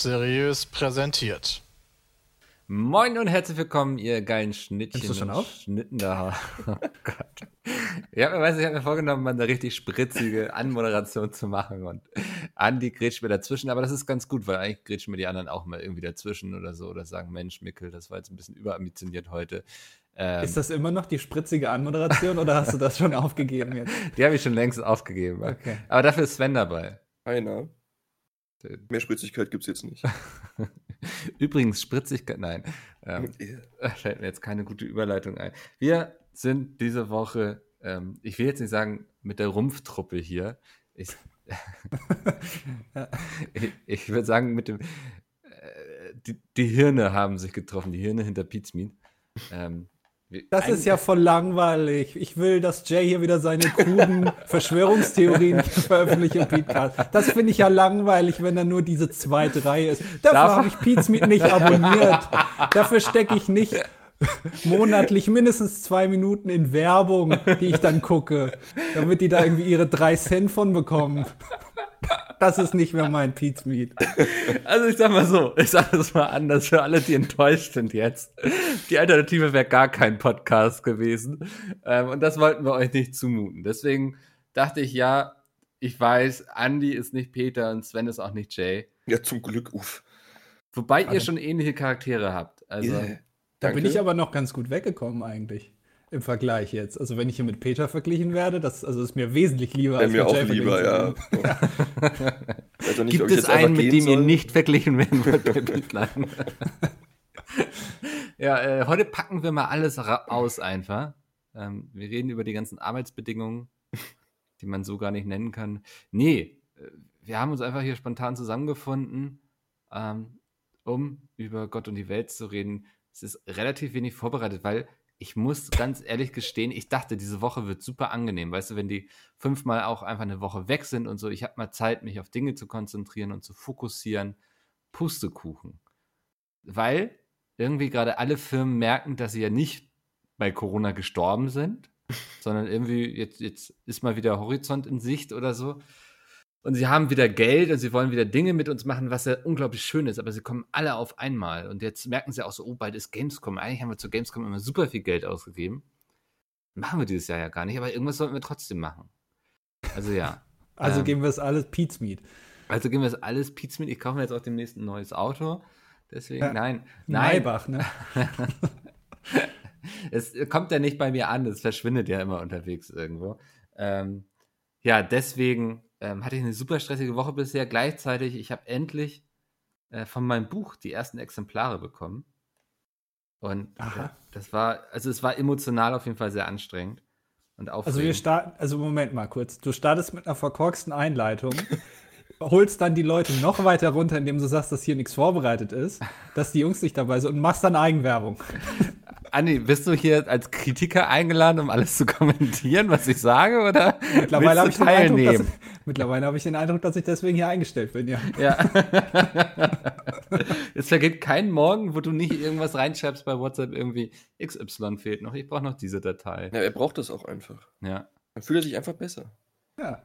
Seriös präsentiert. Moin und herzlich willkommen, ihr geilen Schnittchen. Nimmst du schon auf? Schnitten da. Oh Gott. Ich habe mir vorgenommen, mal eine richtig spritzige Anmoderation zu machen und Andi grätscht mir dazwischen, aber das ist ganz gut, weil eigentlich grätschen mir die anderen auch mal irgendwie dazwischen oder so oder sagen, Mensch, Mickel, das war jetzt ein bisschen überambitioniert heute. Ähm, Ist das immer noch die spritzige Anmoderation oder hast du das schon aufgegeben jetzt? die habe ich schon längst aufgegeben. Okay. Aber dafür ist Sven dabei. Einer. Mehr Spritzigkeit gibt's jetzt nicht. Übrigens, Spritzigkeit, nein. Ähm, fällt mir jetzt keine gute Überleitung ein. Wir sind diese Woche, ähm, ich will jetzt nicht sagen mit der Rumpftruppe hier. Ich, ich, ich würde sagen, mit dem, äh, die, die Hirne haben sich getroffen, die Hirne hinter Pizmeet. Ähm, Das ein- ist ja voll langweilig. Ich will, dass Jay hier wieder seine kruden Verschwörungstheorien veröffentlicht im Podcast. Das finde ich ja langweilig, wenn da nur diese zweite Reihe ist. Dafür habe ich Pizmeet nicht abonniert. Dafür stecke ich nicht monatlich mindestens zwei Minuten in Werbung, die ich dann gucke, damit die da irgendwie ihre drei Cent von bekommen. Das ist nicht mehr mein Pizmeet. Also ich sag mal so, ich sag das mal anders für alle, die enttäuscht sind jetzt. Die Alternative wäre gar kein Podcast gewesen. Ähm, und das wollten wir euch nicht zumuten. Deswegen dachte ich, ja, ich weiß, Andy ist nicht Peter und Sven ist auch nicht Jay. Ja, zum Glück, uff. Wobei ihr Warte. schon ähnliche Charaktere habt. Also Yeah. Da Danke. bin ich aber noch ganz gut weggekommen eigentlich. Im Vergleich jetzt. Also wenn ich hier mit Peter verglichen werde, das also ist mir wesentlich lieber als mir mit auch Jay lieber, ja. auch nicht, gibt es einen, mit dem ihr soll. nicht verglichen werden wollt Bitline? ja, äh, heute packen wir mal alles aus einfach. Ähm, wir reden über die ganzen Arbeitsbedingungen, die man so gar nicht nennen kann. Nee, äh, wir haben uns einfach hier spontan zusammengefunden, ähm, um über Gott und die Welt zu reden. Es ist relativ wenig vorbereitet, weil ich muss ganz ehrlich gestehen, ich dachte, diese Woche wird super angenehm. Weißt du, wenn die fünfmal auch einfach eine Woche weg sind und so, ich habe mal Zeit, mich auf Dinge zu konzentrieren und zu fokussieren. Pustekuchen. Weil irgendwie gerade alle Firmen merken, dass sie ja nicht bei Corona gestorben sind, sondern irgendwie jetzt, jetzt ist mal wieder Horizont in Sicht oder so. Und sie haben wieder Geld und sie wollen wieder Dinge mit uns machen, was ja unglaublich schön ist, aber sie kommen alle auf einmal. Und jetzt merken sie auch so, oh, bald ist Gamescom. Eigentlich haben wir zu Gamescom immer super viel Geld ausgegeben. Machen wir dieses Jahr ja gar nicht, aber irgendwas sollten wir trotzdem machen. Also ja. Also Ähm. geben wir es alles Pizmeet. Also gehen wir jetzt alles Pizza mit. Ich kaufe mir jetzt auch demnächst ein neues Auto. Deswegen, Ja. nein. Nein, Maybach, ne? es kommt ja nicht bei mir an. Es verschwindet ja immer unterwegs irgendwo. Ähm, ja, deswegen ähm, hatte ich eine super stressige Woche bisher. Gleichzeitig, ich habe endlich äh, von meinem Buch die ersten Exemplare bekommen. Und äh, das war, also es war emotional auf jeden Fall sehr anstrengend und aufregend. Also wir starten, also Moment mal kurz. Du startest mit einer verkorksten Einleitung, holst dann die Leute noch weiter runter, indem du sagst, dass hier nichts vorbereitet ist, dass die Jungs nicht dabei sind und machst dann Eigenwerbung. Andi, bist du hier als Kritiker eingeladen, um alles zu kommentieren, was ich sage, oder Mittlerweile habe ich, du den Eindruck, dass, teilnehmen? mittlerweile habe ich den Eindruck, dass ich deswegen hier eingestellt bin, ja. Ja. es vergeht kein Morgen, wo du nicht irgendwas reinschreibst bei WhatsApp, irgendwie XY fehlt noch. Ich brauche noch diese Datei. Ja, er braucht das auch einfach. Ja. Dann fühlt er sich einfach besser. Ja,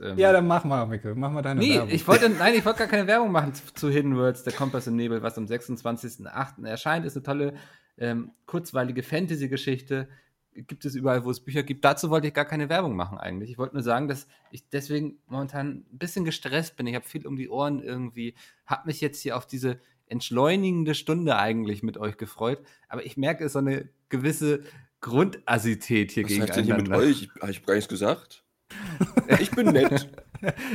ähm, ja dann mach mal, Mikkel, mach mal deine Nee, Werbung. ich wollte, nein, ich wollte gar keine Werbung machen zu, zu Hidden Worlds, der Kompass im Nebel, was am 26.08. erscheint. Ist eine tolle, ähm, kurzweilige Fantasy-Geschichte. Gibt es überall, wo es Bücher gibt. Dazu wollte ich gar keine Werbung machen eigentlich. Ich wollte nur sagen, dass ich deswegen momentan ein bisschen gestresst bin. Ich habe viel um die Ohren irgendwie, habe mich jetzt hier auf diese entschleunigende Stunde eigentlich mit euch gefreut. Aber ich merke, es ist so eine gewisse Grundassität hier Was sagt denn gegeneinander. hier mit euch? Ich, hab ich gar nichts gesagt. Ich bin nett.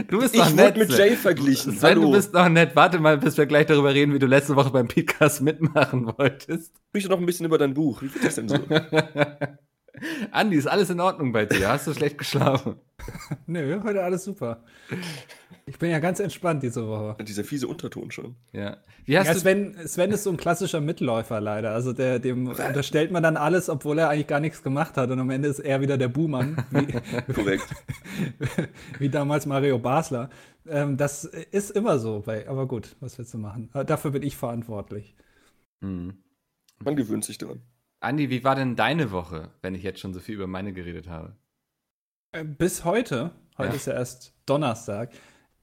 Du bist Ich doch nett. mit. Jay verglichen. Sven, Hallo. du bist noch nett. Warte mal, bis wir gleich darüber reden, wie du letzte Woche beim Podcast mitmachen wolltest. Sprich doch noch ein bisschen über dein Buch. Wie geht das denn so? Andi, ist alles in Ordnung bei dir? Hast du schlecht geschlafen? Nö, heute alles super. Ich bin ja ganz entspannt diese Woche. Dieser fiese Unterton schon. Ja. Wie hast Ja, du Sven, Sven ist so ein klassischer Mitläufer leider. Also der, dem unterstellt man dann alles, obwohl er eigentlich gar nichts gemacht hat. Und am Ende ist er wieder der Buhmann, wie, Korrekt. wie damals Mario Basler. Ähm, das ist immer so. Bei, aber gut, was willst du machen? Aber dafür bin ich verantwortlich. hm. Man gewöhnt sich dran. Andi, wie war denn deine Woche, wenn ich jetzt schon so viel über meine geredet habe? Äh, Bis heute, heute Ja. ist ja erst Donnerstag,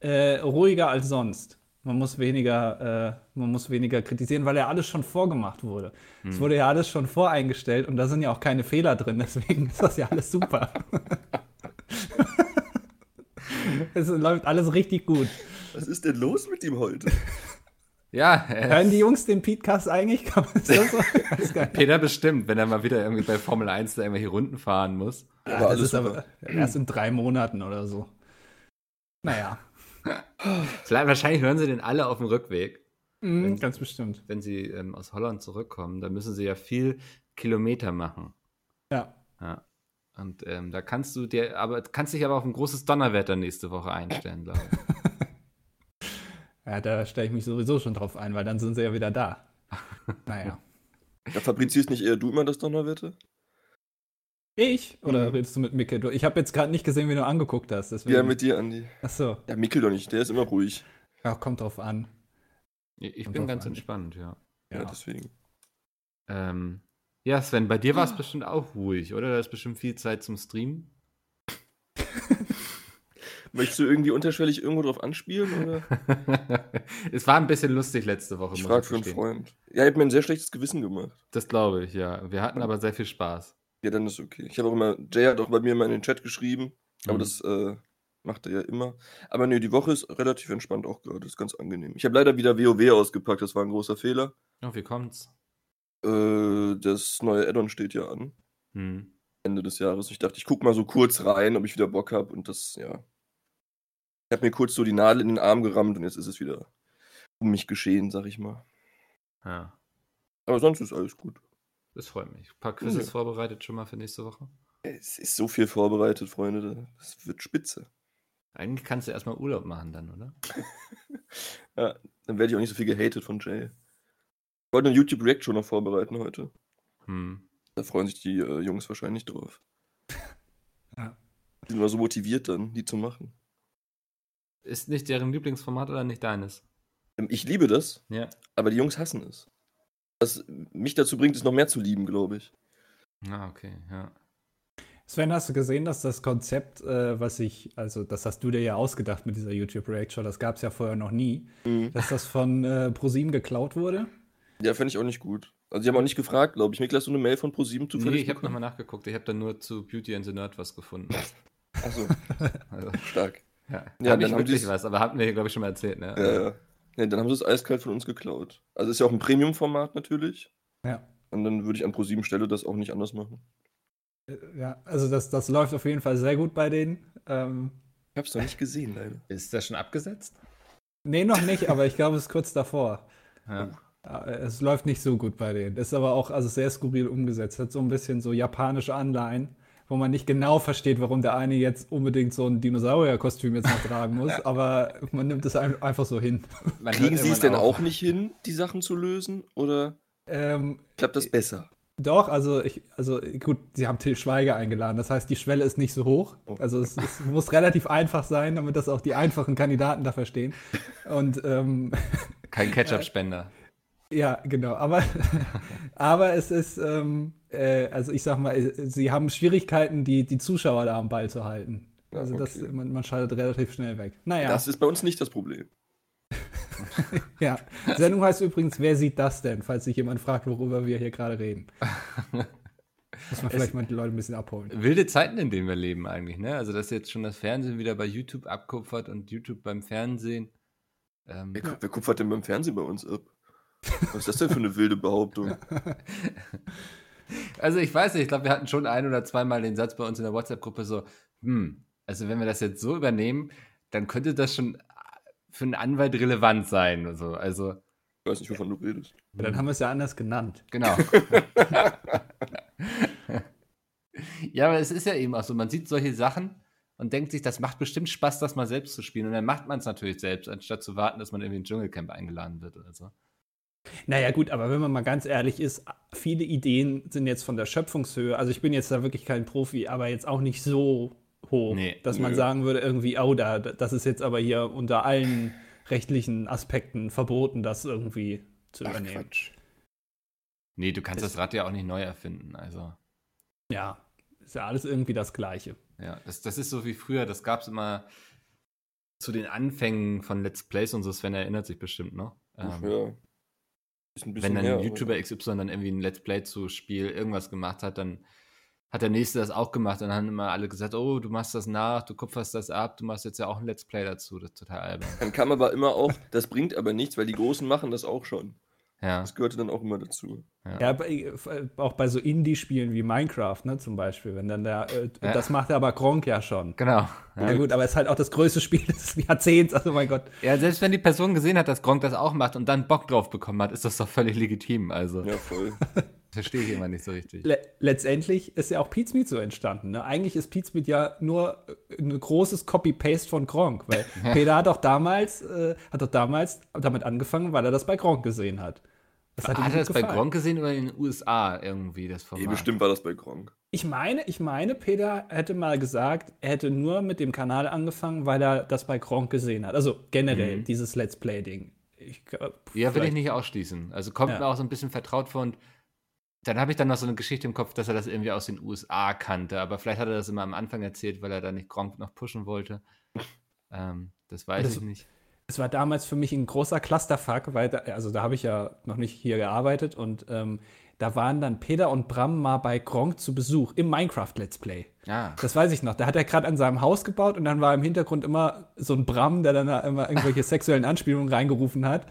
äh, ruhiger als sonst. Man muss weniger, äh, man muss weniger kritisieren, weil ja alles schon vorgemacht wurde. Es Hm. wurde ja alles schon voreingestellt und da sind ja auch keine Fehler drin, deswegen ist das ja alles super. es läuft alles richtig gut. Was ist denn los mit ihm heute? Ja, Hören die Jungs den Podcast eigentlich? Kann man das so? Nicht. Peter bestimmt, wenn er mal wieder irgendwie bei Formel 1 da irgendwelche Runden fahren muss. Ja, Aber das ist super. aber erst in drei Monaten oder so. Naja, Vielleicht, wahrscheinlich hören sie den alle auf dem Rückweg, mhm, ganz bestimmt. wenn sie ähm, aus Holland zurückkommen. Da müssen sie ja viel Kilometer machen. Ja. Ja. Und ähm, da kannst du dir, aber kannst dich aber auf ein großes Donnerwetter nächste Woche einstellen, glaube ich. Ja, da stelle ich mich sowieso schon drauf ein, weil dann sind sie ja wieder da. Naja. Ja, fabrizierst nicht eher du immer das Donnerwetter? Ich? Oder Mhm. redest du mit Micke? Du- Ich habe jetzt gerade nicht gesehen, wie du angeguckt hast. Deswegen. Ja, mit dir, Andi. Achso, Ja, Mikkel doch nicht, der ist immer ruhig. ja, kommt drauf an. Ich, Kommt bin ganz an. entspannt, ja. Ja, Ja. deswegen. Ähm, ja, Sven, bei dir war es bestimmt auch ruhig, oder? Da ist bestimmt viel Zeit zum Streamen. Möchtest du irgendwie unterschwellig irgendwo drauf anspielen? Oder? es war ein bisschen lustig letzte Woche. Ich frage für einen. Freund. Ja, ihr habt mir ein sehr schlechtes Gewissen gemacht. Das glaube ich, ja. Wir hatten aber sehr viel Spaß. Ja, dann ist okay. Ich habe auch immer, Jay hat auch bei mir mal in den Chat geschrieben, aber Mhm. das äh, macht er ja immer. Aber nee, die Woche ist relativ entspannt auch gerade, ist ganz angenehm. Ich habe leider wieder WoW ausgepackt, das war ein großer Fehler. Oh, wie kommt's? Äh, das neue Addon steht ja an, Hm. Ende des Jahres. Ich dachte, ich gucke mal so kurz rein, ob ich wieder Bock habe und das, ja. Ich habe mir kurz so die Nadel in den Arm gerammt und jetzt ist es wieder um mich geschehen, sag ich mal. Ja, Aber sonst ist alles gut. das freut mich. Ein paar Quizzes Ja. vorbereitet schon mal für nächste Woche. Es ist so viel vorbereitet, Freunde. Das wird spitze. Eigentlich kannst du erstmal Urlaub machen dann, oder? Ja, dann werde ich auch nicht so viel gehatet von Jay. Ich wollte eine YouTube React schon noch vorbereiten heute. Hm. Da freuen sich die äh, Jungs wahrscheinlich drauf. Ja. Die sind immer so motiviert dann, die zu machen. Ist nicht deren Lieblingsformat oder nicht deines? Ähm, Ich liebe das, Ja. aber die Jungs hassen es. Was mich dazu bringt, es noch mehr zu lieben, glaube ich. Ah, okay, ja. Sven, hast du gesehen, dass das Konzept, äh, was ich, also das hast du dir ja ausgedacht mit dieser YouTube React Show, das gab es ja vorher noch nie, Mhm. dass das von äh, ProSieben geklaut wurde? Ja, fände ich auch nicht gut. Also, die haben auch nicht gefragt, glaube ich. Miklas, hast du eine Mail von ProSieben Nee, zufällig ich habe nochmal nachgeguckt. Ich habe dann nur zu Beauty and the Nerd was gefunden. Achso, Also, stark. Ja, Ja, hab dann ich haben wirklich was, aber hatten wir, glaube ich, schon mal erzählt, ne? Ja, ja. Nee, dann haben sie es eiskalt von uns geklaut. Also ist ja auch ein Premium-Format natürlich. Ja. Und dann würde ich an ProSieben Stelle das auch nicht anders machen. Äh, Ja, also das, das läuft auf jeden Fall sehr gut bei denen. Ähm, Ich habe es noch nicht gesehen, leider. Ist das schon abgesetzt? nee, noch nicht, aber ich glaube, es ist kurz davor. Ja. Ja, Es läuft nicht so gut bei denen. Ist aber auch also sehr skurril umgesetzt. Hat so ein bisschen so japanische Anleihen, wo man nicht genau versteht, warum der eine jetzt unbedingt so ein Dinosaurierkostüm jetzt noch tragen muss, aber man nimmt es ein- einfach so hin. Man Kriegen sie es denn auch nicht hin, die Sachen zu lösen? Oder Ähm, klappt das besser? doch, also ich, also gut, sie haben Till Schweiger eingeladen. Das heißt, die Schwelle ist nicht so hoch. Oh. Also es, es muss relativ einfach sein, damit das auch die einfachen Kandidaten da verstehen. Und ähm, Kein Ketchup-Spender. Ja, genau. Aber, aber es ist, ähm, äh, also ich sag mal, äh, sie haben Schwierigkeiten, die, die Zuschauer da am Ball zu halten. Ja, Also das, okay. man, man schaltet relativ schnell weg. Naja, Das ist bei uns nicht das Problem. ja. Die Sendung heißt übrigens, wer sieht das denn? Falls sich jemand fragt, worüber wir hier gerade reden. Muss man vielleicht mal die Leute ein bisschen abholen. Wilde Zeiten, in denen wir leben eigentlich, ne? Also, dass jetzt schon das Fernsehen wieder bei YouTube abkupfert und YouTube beim Fernsehen. Ähm, Wer, gu- wer kupfert denn beim Fernsehen bei uns ab? Was ist das denn für eine wilde Behauptung? also, ich weiß nicht, ich glaube, wir hatten schon ein oder zweimal den Satz bei uns in der WhatsApp-Gruppe so, hm, also wenn wir das jetzt so übernehmen, dann könnte das schon für einen Anwalt relevant sein. Also, also Ich weiß nicht, wovon du redest. Dann haben wir es ja anders genannt. Genau. ja, aber es ist ja eben auch so, man sieht solche Sachen und denkt sich, das macht bestimmt Spaß, das mal selbst zu spielen. Und dann macht man es natürlich selbst, anstatt zu warten, dass man irgendwie in ein Dschungelcamp eingeladen wird oder so. Naja, gut, aber wenn man mal ganz ehrlich ist, viele Ideen sind jetzt von der Schöpfungshöhe. Also ich bin jetzt da wirklich kein Profi, aber jetzt auch nicht so hoch, Nee, dass man nö. sagen würde, irgendwie, oh, da, das ist jetzt aber hier unter allen rechtlichen Aspekten verboten, das irgendwie zu Ach, übernehmen. Quatsch. Nee, du kannst das Rad ja auch nicht neu erfinden. Also, Ja, ist ja alles irgendwie das Gleiche. ja, das, das ist so wie früher, das gab es immer. zu den Anfängen von Let's Plays und so, Sven erinnert sich bestimmt noch. Ähm, ja. Wenn dann her, YouTuber XY dann irgendwie ein Let's Play zu Spiel irgendwas gemacht hat, dann hat der nächste das auch gemacht und dann haben immer alle gesagt, oh, du machst das nach, du kupferst das ab, du machst jetzt ja auch ein Let's Play dazu. Das ist total albern. Dann kam aber immer auch, das bringt aber nichts, weil die Großen machen das auch schon. Ja. Das gehörte dann auch immer dazu. Ja, bei, auch bei so Indie-Spielen wie Minecraft, ne, zum Beispiel, wenn dann der, äh, Ja. das macht aber Gronk ja schon. Genau. Ja, gut, aber es ist halt auch das größte Spiel des Jahrzehnts, also mein Gott. Ja, selbst wenn die Person gesehen hat, dass Gronk das auch macht und dann Bock drauf bekommen hat, ist das doch völlig legitim. Also, Ja, voll. verstehe ich immer nicht so richtig. Le letztendlich ist ja auch Pizmeet so entstanden. Ne? Eigentlich ist Pizmeet ja nur äh, ein großes Copy-Paste von Gronk, weil Peter hat doch damals, äh, hat doch damals damit angefangen, weil er das bei Gronk gesehen hat. Das Hat ihm er das bei gefallen. Gronk gesehen oder in den USA irgendwie, das Nee, Format? bestimmt war das bei Gronk. Ich meine, ich meine, Peter hätte mal gesagt, er hätte nur mit dem Kanal angefangen, weil er das bei Gronk gesehen hat. Also generell Mhm. dieses Let's Play-Ding. Glaub, Ja, will ich nicht ausschließen. Also kommt Ja. mir auch so ein bisschen vertraut vor und dann habe ich dann noch so eine Geschichte im Kopf, dass er das irgendwie aus den USA kannte, aber vielleicht hat er das immer am Anfang erzählt, weil er da nicht Gronk noch pushen wollte. Ähm, das weiß Das- ich nicht. Es war damals für mich ein großer Clusterfuck, weil da, also da habe ich ja noch nicht hier gearbeitet und ähm, da waren dann Peter und Bram mal bei Gronk zu Besuch im Minecraft Let's Play. Ja. Das weiß ich noch. Da hat er gerade an seinem Haus gebaut und dann war im Hintergrund immer so ein Bram, der dann da immer irgendwelche sexuellen Anspielungen reingerufen hat.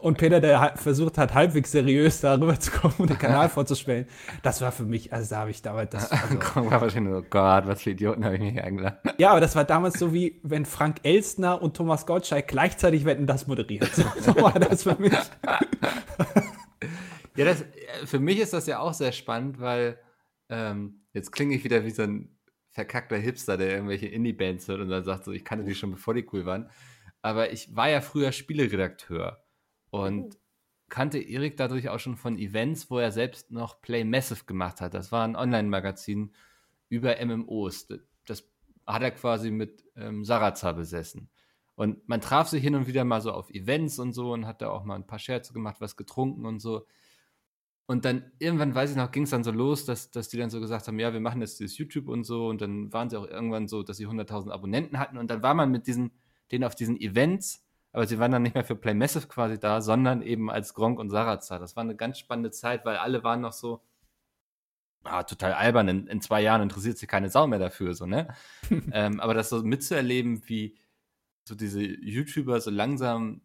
Und Peter, der versucht hat, halbwegs seriös darüber zu kommen und den Kanal vorzustellen. Das war für mich, also da habe ich damals das. Also, Gronk war wahrscheinlich oh Gott, was für Idioten habe ich mich eingeladen. ja, aber das war damals so wie, wenn Frank Elstner und Thomas Gottschalk gleichzeitig Wetten das moderiert. So, so war das für mich. Ja, das, äh, für mich ist das ja auch sehr spannend, weil ähm, jetzt klinge ich wieder wie so ein verkackter Hipster, der irgendwelche Indie-Bands hört und dann sagt so, ich kannte die schon, bevor die cool waren. Aber ich war ja früher Spieleredakteur und kannte Erik dadurch auch schon von Events, wo er selbst noch Play Massive gemacht hat. Das war ein Online-Magazin über MMOs. Das hat er quasi mit ähm, Sarazar besessen. Und man traf sich hin und wieder mal so auf Events und so und hat da auch mal ein paar Scherze gemacht, was getrunken und so. Und dann irgendwann, weiß ich noch, ging es dann so los, dass, dass die dann so gesagt haben, ja, wir machen jetzt dieses YouTube und so. Und dann waren sie auch irgendwann so, dass sie 100.000 Abonnenten hatten. Und dann war man mit diesen, denen auf diesen Events, aber sie waren dann nicht mehr für Play Massive quasi da, sondern eben als Gronk und Sarazar. Das war eine ganz spannende Zeit, weil alle waren noch so, ah, total albern, in, in zwei Jahren interessiert sich keine Sau mehr dafür, so, ne? ähm, aber das so mitzuerleben, wie so diese YouTuber so langsam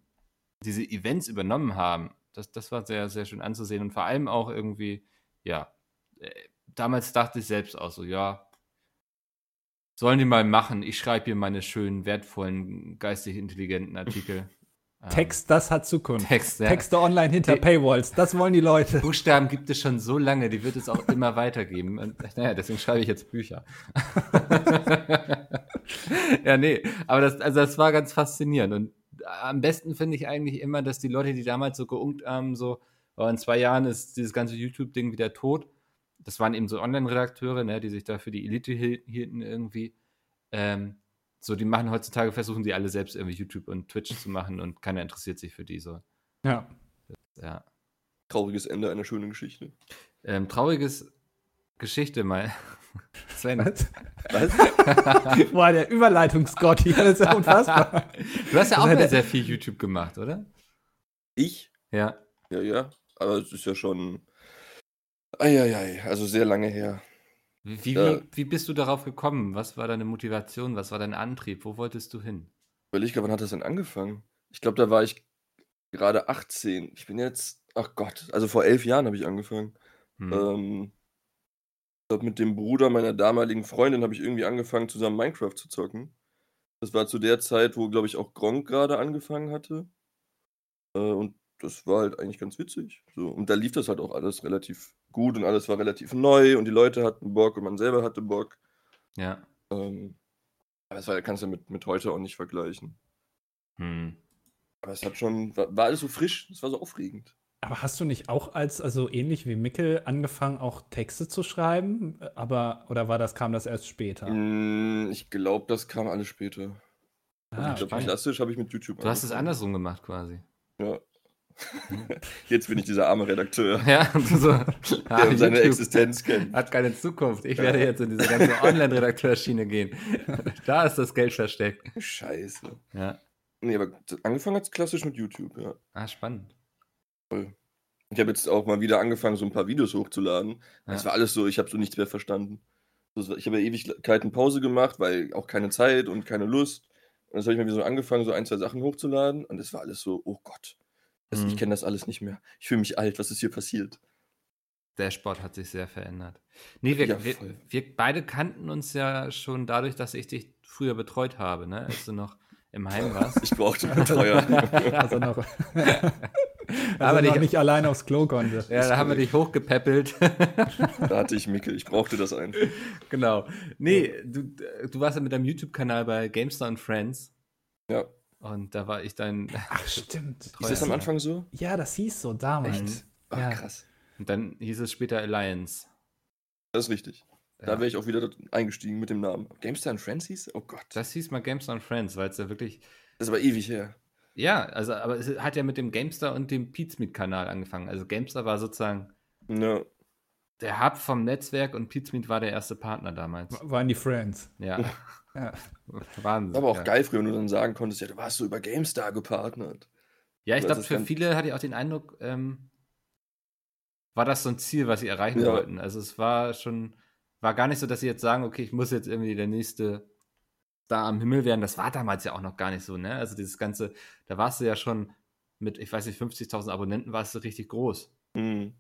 diese Events übernommen haben, das, das war sehr, sehr schön anzusehen und vor allem auch irgendwie, ja, äh, damals dachte ich selbst auch so, ja, sollen die mal machen, ich schreibe hier meine schönen, wertvollen, geistig intelligenten Artikel. Ähm, Text, das hat Zukunft. Text, ja. Texte online hinter Die- Paywalls, das wollen die Leute. Buchstaben gibt es schon so lange, die wird es auch immer weitergeben. Und, naja, deswegen schreibe ich jetzt Bücher. ja, nee, aber das, also das war ganz faszinierend. Und am besten finde ich eigentlich immer, dass die Leute, die damals so geunkt haben, so, oh, in zwei Jahren ist dieses ganze YouTube-Ding wieder tot. Das waren eben so Online-Redakteure, ne, die sich da für die Elite hiel- hielten irgendwie. Ähm, so, die machen heutzutage, versuchen die alle selbst irgendwie YouTube und Twitch zu machen und keiner interessiert sich für die so. Ja. Ja. Trauriges Ende einer schönen Geschichte. Ähm, trauriges Geschichte mal. Sven, Was? Was? Boah, der Überleitungsgott hier, das ist ja unfassbar. du hast ja auch Das hat mal er- sehr viel YouTube gemacht, oder? Ich? Ja. Ja, ja. Aber es ist ja schon. Eieiei, also sehr lange her. Wie, wie, Ja. wie, bist du darauf gekommen? Was war deine Motivation? Was war dein Antrieb? Wo wolltest du hin? Überleg gerade, wann hat das denn angefangen? Ich glaube, da war ich gerade 18. Ich bin jetzt, ach Gott, also vor elf Jahren habe ich angefangen. Hm. Ähm, ich glaube, mit dem Bruder meiner damaligen Freundin habe ich irgendwie angefangen, zusammen Minecraft zu zocken. Das war zu der Zeit, wo, glaube ich, auch Gronk gerade angefangen hatte. Äh, und das war halt eigentlich ganz witzig. So. Und da lief das halt auch alles relativ gut und alles war relativ neu und die Leute hatten Bock und man selber hatte Bock. Ja. Ähm, aber das war, kannst du mit, mit heute auch nicht vergleichen. Hm. Aber es hat schon, war, war alles so frisch, es war so aufregend. Aber hast du nicht auch als, also ähnlich wie Mickel, angefangen, auch Texte zu schreiben? Aber, oder war das, kam das erst später? Mm, Ich glaube, das kam alles später. Also Ah, ich glaube, okay. klassisch habe ich mit YouTube Du hast es angefangen. andersrum gemacht quasi. Ja. Jetzt bin ich dieser arme Redakteur, Ja, so, ah, der um seine YouTube Existenz kennt. hat keine Zukunft. Ich werde jetzt in diese ganze Online-Redakteursschiene gehen. Da ist das Geld versteckt. Scheiße. Ja, Nee, aber angefangen hat es klassisch mit YouTube, ja. ah, spannend. Ich habe jetzt auch mal wieder angefangen, so ein paar Videos hochzuladen. Das Ja. war alles so, ich habe so nichts mehr verstanden. Das Ich habe ja Ewigkeiten Pause gemacht, weil auch keine Zeit und keine Lust. Und jetzt habe ich mal wieder so angefangen, so ein, zwei Sachen hochzuladen. Und das war alles so, oh Gott. Das, Mhm. Ich kenne das alles nicht mehr. Ich fühle mich alt. Was ist hier passiert? Der Sport hat sich sehr verändert. Nee, wir, Ja, wir, voll. wir beide kannten uns ja schon dadurch, dass ich dich früher betreut habe, ne? als du noch im Heim warst. Ich brauchte Betreuer. Also noch, also Aber noch die- nicht allein aufs Klo konnte. Ja, da haben wir dich hochgepäppelt. da hatte ich Mickel. Ich brauchte das einfach. genau. Nee, du, du warst ja mit deinem YouTube-Kanal bei GameStar und Friends. Ja. Und da war ich dein. Ach, stimmt. Ist das am Anfang so? Ja, das hieß so damals. Echt? Ach, Ja. krass. Und dann hieß es später Alliance. Das ist richtig. Da Ja. wäre ich auch wieder eingestiegen mit dem Namen. GameStar and Friends hieß? Oh Gott. Das Das hieß mal GameStar und Friends, weil es ja wirklich. ist aber ewig her. Ja, also, aber es hat ja mit dem GameStar und dem Pizmeet-Kanal angefangen. Also GameStar war sozusagen Ja. der Hub vom Netzwerk und Pizmeet war der erste Partner damals. Waren die Friends. Ja. Ja. Wahnsinn. Aber auch ja. geil früher, wenn du dann sagen konntest, ja, du warst so über GameStar gepartnert. Ja, ich Das glaube, für viele hatte ich auch den Eindruck, ähm, war das so ein Ziel, was sie erreichen Ja. wollten. Also es war schon, war gar nicht so, dass sie jetzt sagen, okay, ich muss jetzt irgendwie der nächste da am Himmel werden. Das war damals ja auch noch gar nicht so, ne? Also dieses ganze, da warst du ja schon mit, ich weiß nicht, 50.000 Abonnenten warst du richtig groß. Mhm.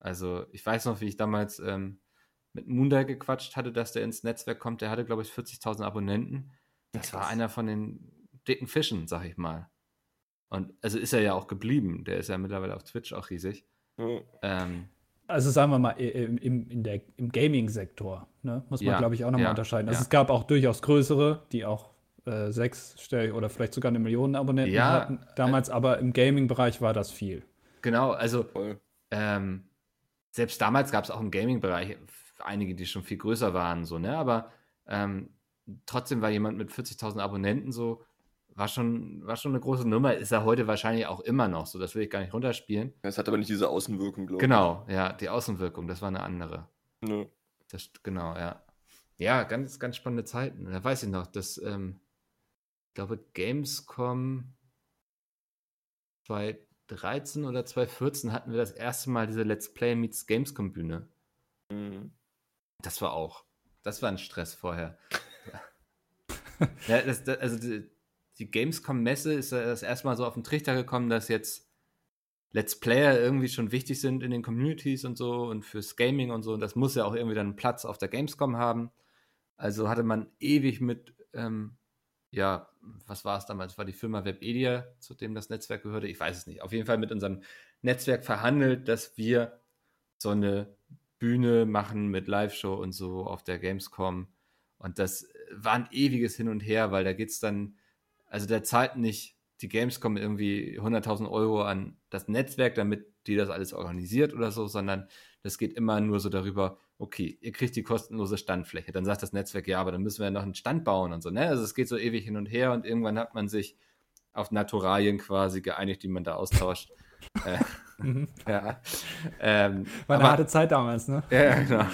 Also ich weiß noch, wie ich damals ähm, mit Munda gequatscht hatte, dass der ins Netzwerk kommt. Der hatte, glaube ich, 40.000 Abonnenten. Das war Krass. einer von den dicken Fischen, sag ich mal. Und also ist er ja auch geblieben. Der ist ja mittlerweile auf Twitch auch riesig. Ja. Ähm, Also sagen wir mal, im, im, in der, im Gaming-Sektor ne? muss man, Ja, glaube ich, auch nochmal ja, unterscheiden. Also ja. es gab auch durchaus größere, die auch äh, sechsstellig oder vielleicht sogar eine Million Abonnenten Ja, hatten damals, aber im Gaming-Bereich war das viel. genau, also ähm, selbst damals gab es auch im Gaming-Bereich einige, die schon viel größer waren, so, ne? Aber ähm, trotzdem war jemand mit 40.000 Abonnenten so, war schon, war schon eine große Nummer, ist er heute wahrscheinlich auch immer noch so, das will ich gar nicht runterspielen. Es hat aber nicht diese Außenwirkung, glaube Genau, ja, die Außenwirkung, das war eine andere. ich. Ja. Das, genau, ja. Ja, ganz, ganz spannende Zeiten. Da weiß ich noch, dass, ähm, ich glaube, Gamescom 2013 oder 2014 hatten wir das erste Mal diese Let's Play Meets Gamescom Bühne. Mhm. Das war auch, das war ein Stress vorher. ja, das, das, also die, Gamescom-Messe ist das erste Mal so auf den Trichter gekommen, dass jetzt Let's Player irgendwie schon wichtig sind in den Communities und so und fürs Gaming und so. Und das muss ja auch irgendwie dann einen Platz auf der Gamescom haben. Also hatte man ewig mit, ähm, ja, was war es damals? War die Firma Webedia, zu dem das Netzwerk gehörte? Ich weiß es nicht. Auf jeden Fall mit unserem Netzwerk verhandelt, dass wir so eine Bühne machen mit Live-Show und so auf der Gamescom. Und das war ein ewiges Hin und Her, weil da geht es dann, also der zahlt nicht die Gamescom irgendwie 100.000 Euro an das Netzwerk, damit die das alles organisiert oder so, sondern das geht immer nur so darüber, okay, ihr kriegt die kostenlose Standfläche. Dann sagt das Netzwerk, ja, aber dann müssen wir ja noch einen Stand bauen und so. Ne? Also es geht so ewig hin und her und irgendwann hat man sich auf Naturalien quasi geeinigt, die man da austauscht. äh, Mhm. ja. Ähm, War eine aber- harte Zeit damals, ne? ja, ja, genau.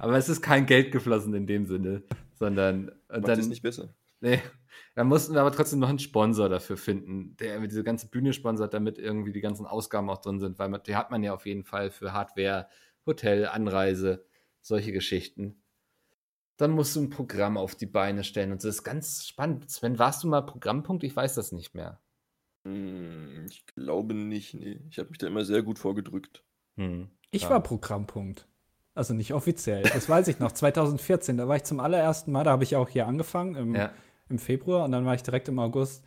Aber es ist kein Geld geflossen in dem Sinne, sondern und Macht dann, es nicht besser. nee, dann mussten wir aber trotzdem noch einen Sponsor dafür finden, der diese ganze Bühne sponsert, damit irgendwie die ganzen Ausgaben auch drin sind, weil man, die hat man ja auf jeden Fall für Hardware, Hotel, Anreise, solche Geschichten. Dann musst du ein Programm auf die Beine stellen und das ist ganz spannend. Sven, warst du mal Programmpunkt? Ich weiß das nicht mehr. Hm, Ich glaube nicht, nee. Ich habe mich da immer sehr gut vorgedrückt. Hm. Ich war Programmpunkt. Also nicht offiziell. Das weiß ich noch. 2014, da war ich zum allerersten Mal, da habe ich auch hier angefangen im, Ja. Im Februar und dann war ich direkt im August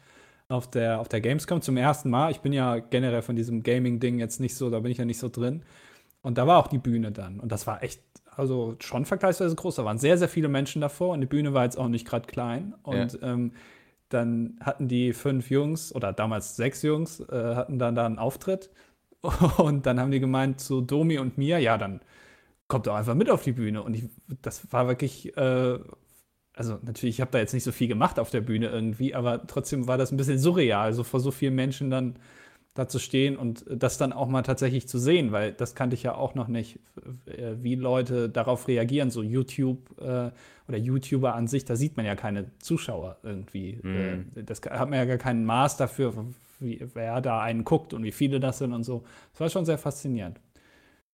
auf der, auf der Gamescom zum ersten Mal. Ich bin ja generell von diesem Gaming-Ding jetzt nicht so, da bin ich ja nicht so drin. Und da war auch die Bühne dann. Und das war echt, also schon vergleichsweise groß. Da waren sehr, sehr viele Menschen davor und die Bühne war jetzt auch nicht gerade klein. Und ähm, dann hatten die fünf Jungs oder damals sechs Jungs, äh, hatten dann da einen Auftritt. Und dann haben die gemeint zu Domi und mir, ja, dann kommt doch einfach mit auf die Bühne. Und ich, das war wirklich, äh, also natürlich, ich habe da jetzt nicht so viel gemacht auf der Bühne irgendwie, aber trotzdem war das ein bisschen surreal, so vor so vielen Menschen dann da zu stehen und das dann auch mal tatsächlich zu sehen, weil das kannte ich ja auch noch nicht, äh, wie Leute darauf reagieren. So YouTube äh, oder YouTuber an sich, da sieht man ja keine Zuschauer irgendwie. Mhm. Äh, das hat man ja gar keinen Maß dafür, wie, wer da einen guckt und wie viele das sind und so. Das war schon sehr faszinierend.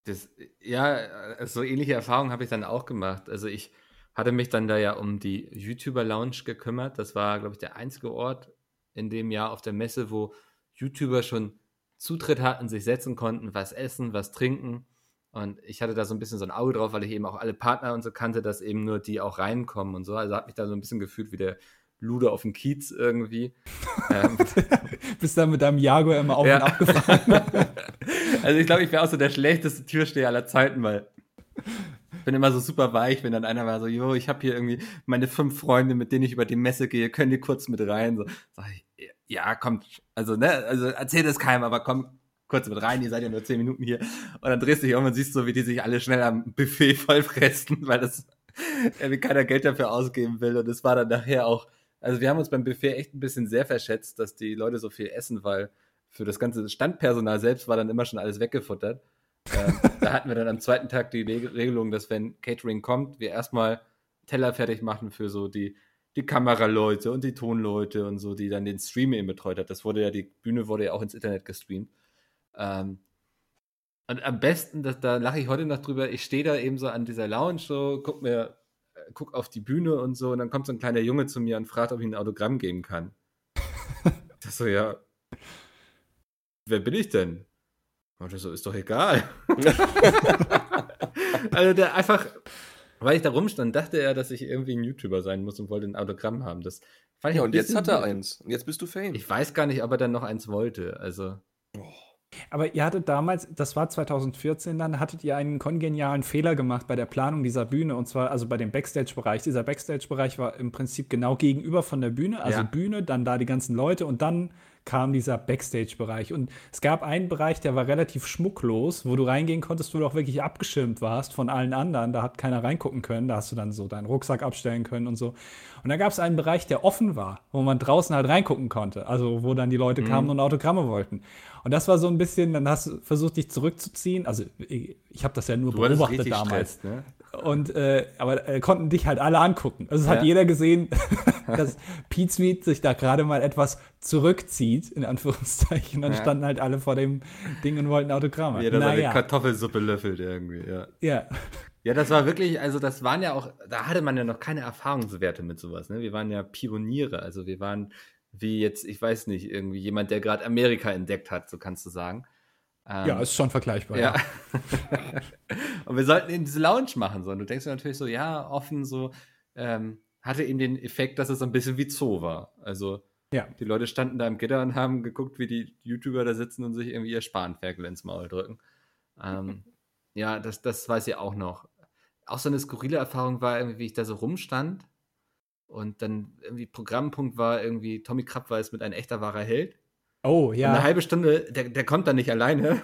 Das, ja, äh, so ähnliche Erfahrungen habe ich dann auch gemacht. Also ich hatte mich dann da ja um die YouTuber-Lounge gekümmert. Das war, glaube ich, der einzige Ort in dem Jahr auf der Messe, wo YouTuber schon Zutritt hatten, sich setzen konnten, was essen, was trinken. Und ich hatte da so ein bisschen so ein Auge drauf, weil ich eben auch alle Partner und so kannte, dass eben nur die auch reinkommen und so. Also hat mich da so ein bisschen gefühlt wie der Lude auf dem Kiez irgendwie. ähm, Bist dann mit deinem Jaguar immer auf Ja. und ab gefahren. also ich glaube, ich wäre auch so der schlechteste Türsteher aller Zeiten, weil bin immer so super weich, wenn dann einer war so, jo, ich habe hier irgendwie meine fünf Freunde, mit denen ich über die Messe gehe, können die kurz mit rein? So, sag ich, ja, kommt, also ne, also erzähl das keinem, aber komm kurz mit rein, ihr seid ja nur zehn Minuten hier. Und dann drehst du dich um und siehst so, wie die sich alle schnell am Buffet vollfressen, weil das irgendwie keiner Geld dafür ausgeben will. Und es war dann nachher auch, also wir haben uns beim Buffet echt ein bisschen sehr verschätzt, dass die Leute so viel essen, weil für das ganze Standpersonal selbst war dann immer schon alles weggefuttert. Ähm, da hatten wir dann am zweiten Tag die Regelung, dass wenn Catering kommt, wir erstmal Teller fertig machen für so die, die Kameraleute und die Tonleute und so, die dann den Stream eben betreut hat. Das wurde ja, die Bühne wurde ja auch ins Internet gestreamt. Ähm, und am besten, das, da lache ich heute noch drüber, ich stehe da eben so an dieser Lounge, so, guck mir, äh, guck auf die Bühne und so, und dann kommt so ein kleiner Junge zu mir und fragt, ob ich ein Autogramm geben kann. das so, ja. Wer bin ich denn? Und ich so, ist doch egal. also der einfach, weil ich da rumstand, dachte er, dass ich irgendwie ein YouTuber sein muss und wollte ein Autogramm haben. Das fand ich Ja, und jetzt hat er eins. Und jetzt bist du Fame. Ich weiß gar nicht, ob er dann noch eins wollte. Also, Aber ihr hattet damals, das war 2014, dann hattet ihr einen kongenialen Fehler gemacht bei der Planung dieser Bühne und zwar also bei dem Backstage-Bereich. Dieser Backstage-Bereich war im Prinzip genau gegenüber von der Bühne, also Ja. Bühne, dann da die ganzen Leute und dann kam dieser Backstage-Bereich. Und es gab einen Bereich, der war relativ schmucklos, wo du reingehen konntest, wo du auch wirklich abgeschirmt warst von allen anderen. Da hat keiner reingucken können. Da hast du dann so deinen Rucksack abstellen können und so. Und da gab es einen Bereich, der offen war, wo man draußen halt reingucken konnte. Also wo dann die Leute kamen und Autogramme wollten. Und das war so ein bisschen, dann hast du versucht, dich zurückzuziehen. Also ich, habe das ja nur du beobachtet damals. Stress, ne? Und äh, aber äh, konnten dich halt alle angucken. Also es hat Ja. jeder gesehen, dass Pete Sweet sich da gerade mal etwas zurückzieht, in Anführungszeichen. Dann Ja. standen halt alle vor dem Ding und wollten Autogramme. Er da seine naja, Kartoffelsuppe löffelt irgendwie, ja. ja. Ja, das war wirklich, also das waren ja auch, da hatte man ja noch keine Erfahrungswerte mit sowas, ne? Wir waren ja Pioniere, also wir waren wie jetzt, ich weiß nicht, irgendwie jemand, der gerade Amerika entdeckt hat, so kannst du sagen. Ähm, ja, ist schon vergleichbar. ja. und wir sollten eben diese Lounge machen, so. Und du denkst dir natürlich so, ja, offen, so, ähm, hatte eben den Effekt, dass es so ein bisschen wie Zoo war. Also, ja. die Leute standen da im Gitter und haben geguckt, wie die YouTuber da sitzen und sich irgendwie ihr Spanferkel ins Maul drücken. Ähm, ja, das, das weiß ich auch noch. Auch so eine skurrile Erfahrung war irgendwie, wie ich da so rumstand und dann irgendwie Programmpunkt war irgendwie Tommy Krabweis mit ein echter wahrer Held. Oh, Und ja. eine halbe Stunde, der, der kommt dann nicht alleine.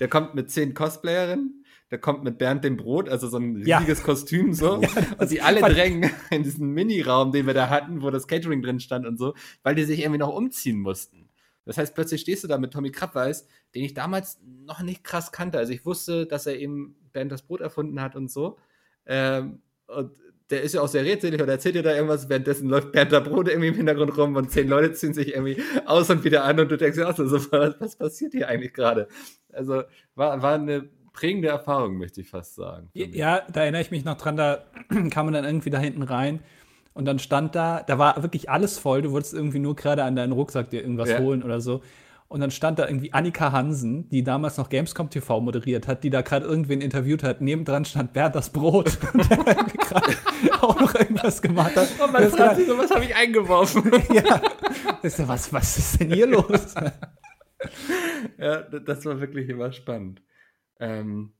Der kommt mit zehn Cosplayerinnen, der kommt mit Bernd dem Brot, also so ein Ja. riesiges Kostüm so. Ja, und die alle drängen in diesen Miniraum, den wir da hatten, wo das Catering drin stand und so, weil die sich irgendwie noch umziehen mussten. Das heißt, plötzlich stehst du da mit Tommy Krabweis, den ich damals noch nicht krass kannte. Also ich wusste, dass er eben Bernd das Brot erfunden hat und so. Ähm, und der ist ja auch sehr redselig und erzählt dir da irgendwas, währenddessen läuft Bernd der Brot irgendwie im Hintergrund rum und zehn Leute ziehen sich irgendwie aus und wieder an und du denkst dir auch so, was, was passiert hier eigentlich gerade? Also war, war eine prägende Erfahrung, möchte ich fast sagen. Ja, da erinnere ich mich noch dran, da kam man dann irgendwie da hinten rein und dann stand da, da war wirklich alles voll, du wolltest irgendwie nur gerade an deinen Rucksack dir irgendwas Ja. holen oder so. Und dann stand da irgendwie Annika Hansen, die damals noch Gamescom TV moderiert hat, die da gerade irgendwen interviewt hat. Nebendran stand Bernd das Brot, der irgendwie gerade auch noch irgendwas gemacht hat. Und man Das fragt sich so, was habe ich eingeworfen? ja. Ich so, was, was ist denn hier los? ja, das war wirklich immer spannend. Ähm,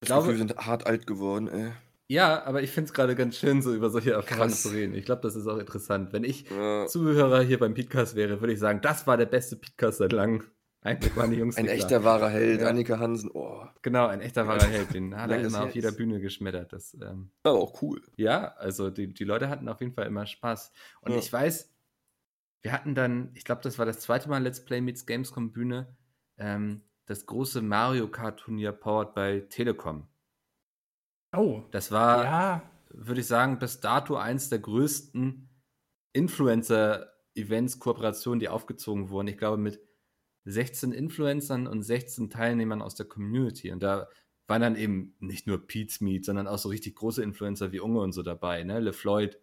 ich glaube, wir sind hart alt geworden, ey. Ja, aber ich finde es gerade ganz schön, so über solche Erfahrungen zu reden. Ich glaube, das ist auch interessant. Wenn ich Ja, Zuhörer hier beim Podcast wäre, würde ich sagen, das war der beste Podcast seit langem. Eigentlich waren die Jungs ein echter wahrer Held, Ja. Annika Hansen. Oh, Genau, ein echter wahrer Held. Den hat er immer auf jeder Bühne geschmettert. Das, ähm, aber auch cool. ja, also die, die Leute hatten auf jeden Fall immer Spaß. Und Ja. ich weiß, wir hatten dann, ich glaube, das war das zweite Mal Let's Play Meets Gamescom Bühne, ähm, das große Mario Kart Turnier powered bei Telekom. Oh. Das war, Ja. würde ich sagen, bis dato eins der größten Influencer-Events, Kooperationen, die aufgezogen wurden. Ich glaube, mit 16 Influencern und 16 Teilnehmern aus der Community. Und da waren dann eben nicht nur Pete's Meet, sondern auch so richtig große Influencer wie Unge und so dabei, ne? LeFloid.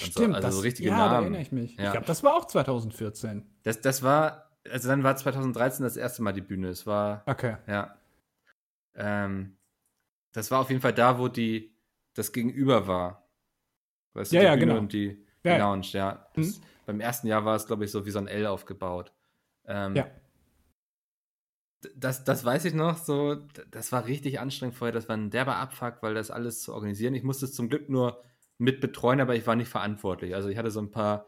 und so, Stimmt, also das, so richtige ja, da Namen. erinnere ich mich. Ja. Ich glaube, das war auch 2014. Das, das war, also dann war 2013 das erste Mal die Bühne. Es war, Okay. ja. Ähm, das war auf jeden Fall da, wo die, das Gegenüber war. Weißt du, Ja, die ja, Bühne genau. und die, Ja. Lounge, ja. Das, Beim ersten Jahr war es, glaube ich, so wie so ein L aufgebaut. Ähm, Ja. Das, das weiß ich noch, so, das war richtig anstrengend vorher, das war ein derber Abfuck, weil das alles zu organisieren. Ich musste es zum Glück nur mit betreuen, aber ich war nicht verantwortlich. Also ich hatte so ein paar